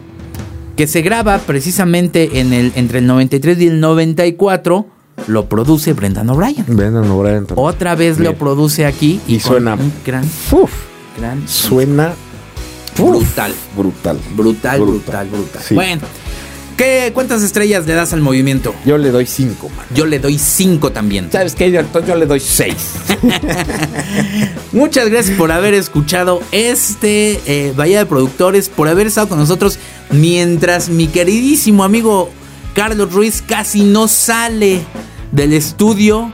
Speaker 2: que se graba precisamente en el, entre el 93 y el 94, lo produce Brendan O'Brien.
Speaker 3: Brendan O'Brien también.
Speaker 2: Otra vez
Speaker 3: Bien.
Speaker 2: lo produce aquí y,
Speaker 3: suena-
Speaker 2: un gran,
Speaker 3: Uf,
Speaker 2: gran,
Speaker 3: suena
Speaker 2: brutal,
Speaker 3: brutal.
Speaker 2: brutal, brutal, brutal.
Speaker 3: Sí.
Speaker 2: Bueno, ¿qué, ¿cuántas estrellas le das al movimiento?
Speaker 3: Yo le doy cinco, man.
Speaker 2: Yo le doy cinco también.
Speaker 3: ¿Sabes qué? Yo, yo le doy seis.
Speaker 2: Muchas gracias por haber escuchado este eh, Bahía de Productores, por haber estado con nosotros mientras mi queridísimo amigo Carlos Ruiz casi no sale del estudio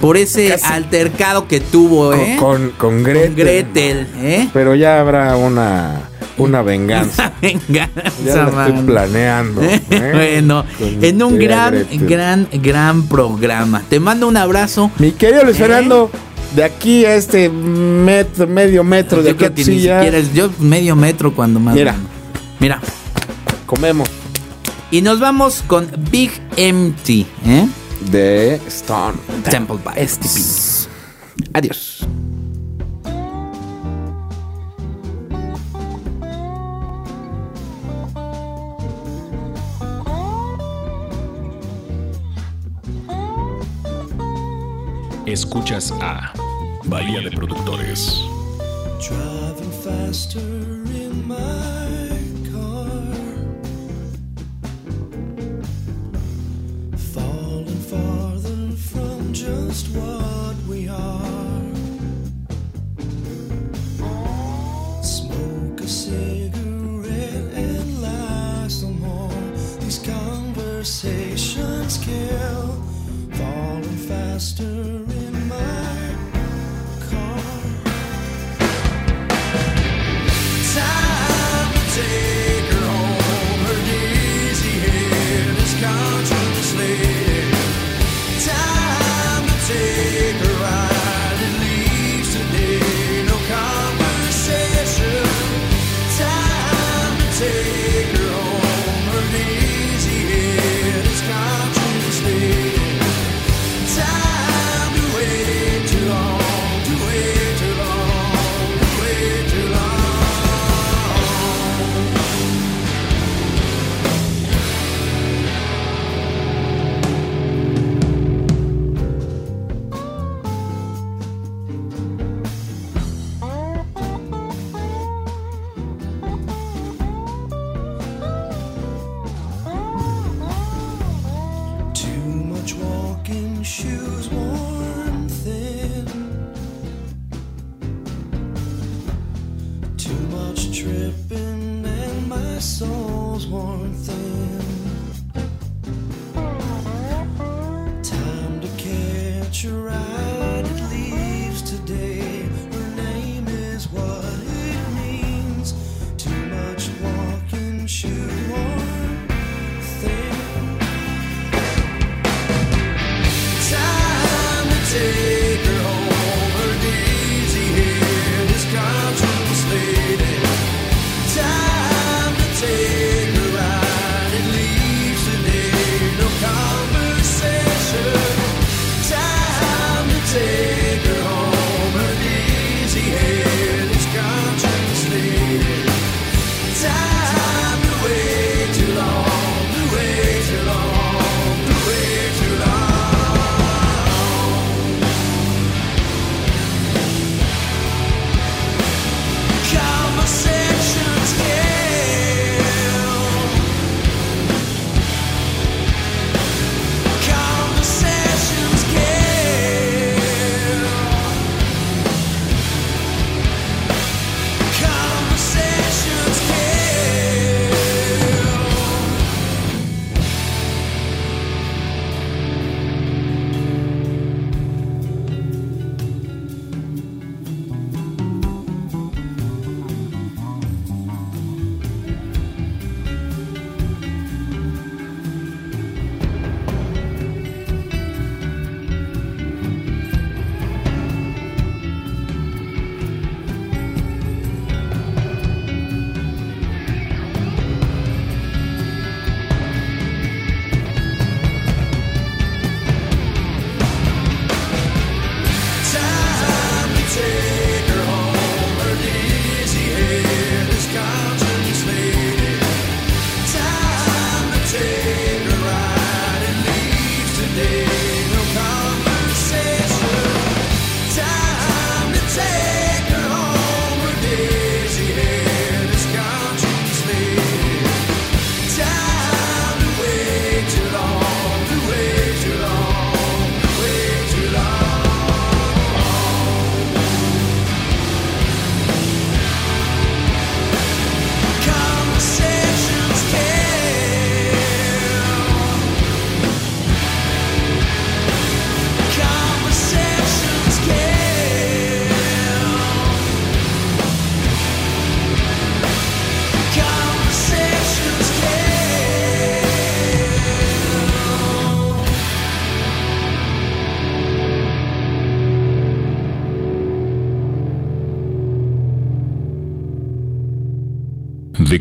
Speaker 2: por ese
Speaker 3: Casi.
Speaker 2: altercado que tuvo,
Speaker 3: Con,
Speaker 2: ¿eh?
Speaker 3: con, con Gretel.
Speaker 2: Con Gretel, ¿eh?
Speaker 3: Pero ya habrá una, una venganza.
Speaker 2: Venga,
Speaker 3: Ya
Speaker 2: esa
Speaker 3: la estoy planeando. ¿eh?
Speaker 2: bueno,
Speaker 3: Con
Speaker 2: en un gran, gran, gran programa. Te mando un abrazo.
Speaker 3: Mi querido Luis
Speaker 2: ¿Eh?
Speaker 3: Fernando, de aquí a este metro, medio metro de
Speaker 2: creo
Speaker 3: aquí
Speaker 2: que ni siquiera yo medio metro cuando más.
Speaker 3: Mira.
Speaker 2: Mira.
Speaker 3: comemos
Speaker 2: Y nos vamos con Big Empty, ¿eh?
Speaker 3: de Stone.
Speaker 2: Temple by STP.
Speaker 3: Adiós.
Speaker 1: Escuchas a Bahía de Productores.
Speaker 4: Conversations kill. Falling faster in my car. Time to take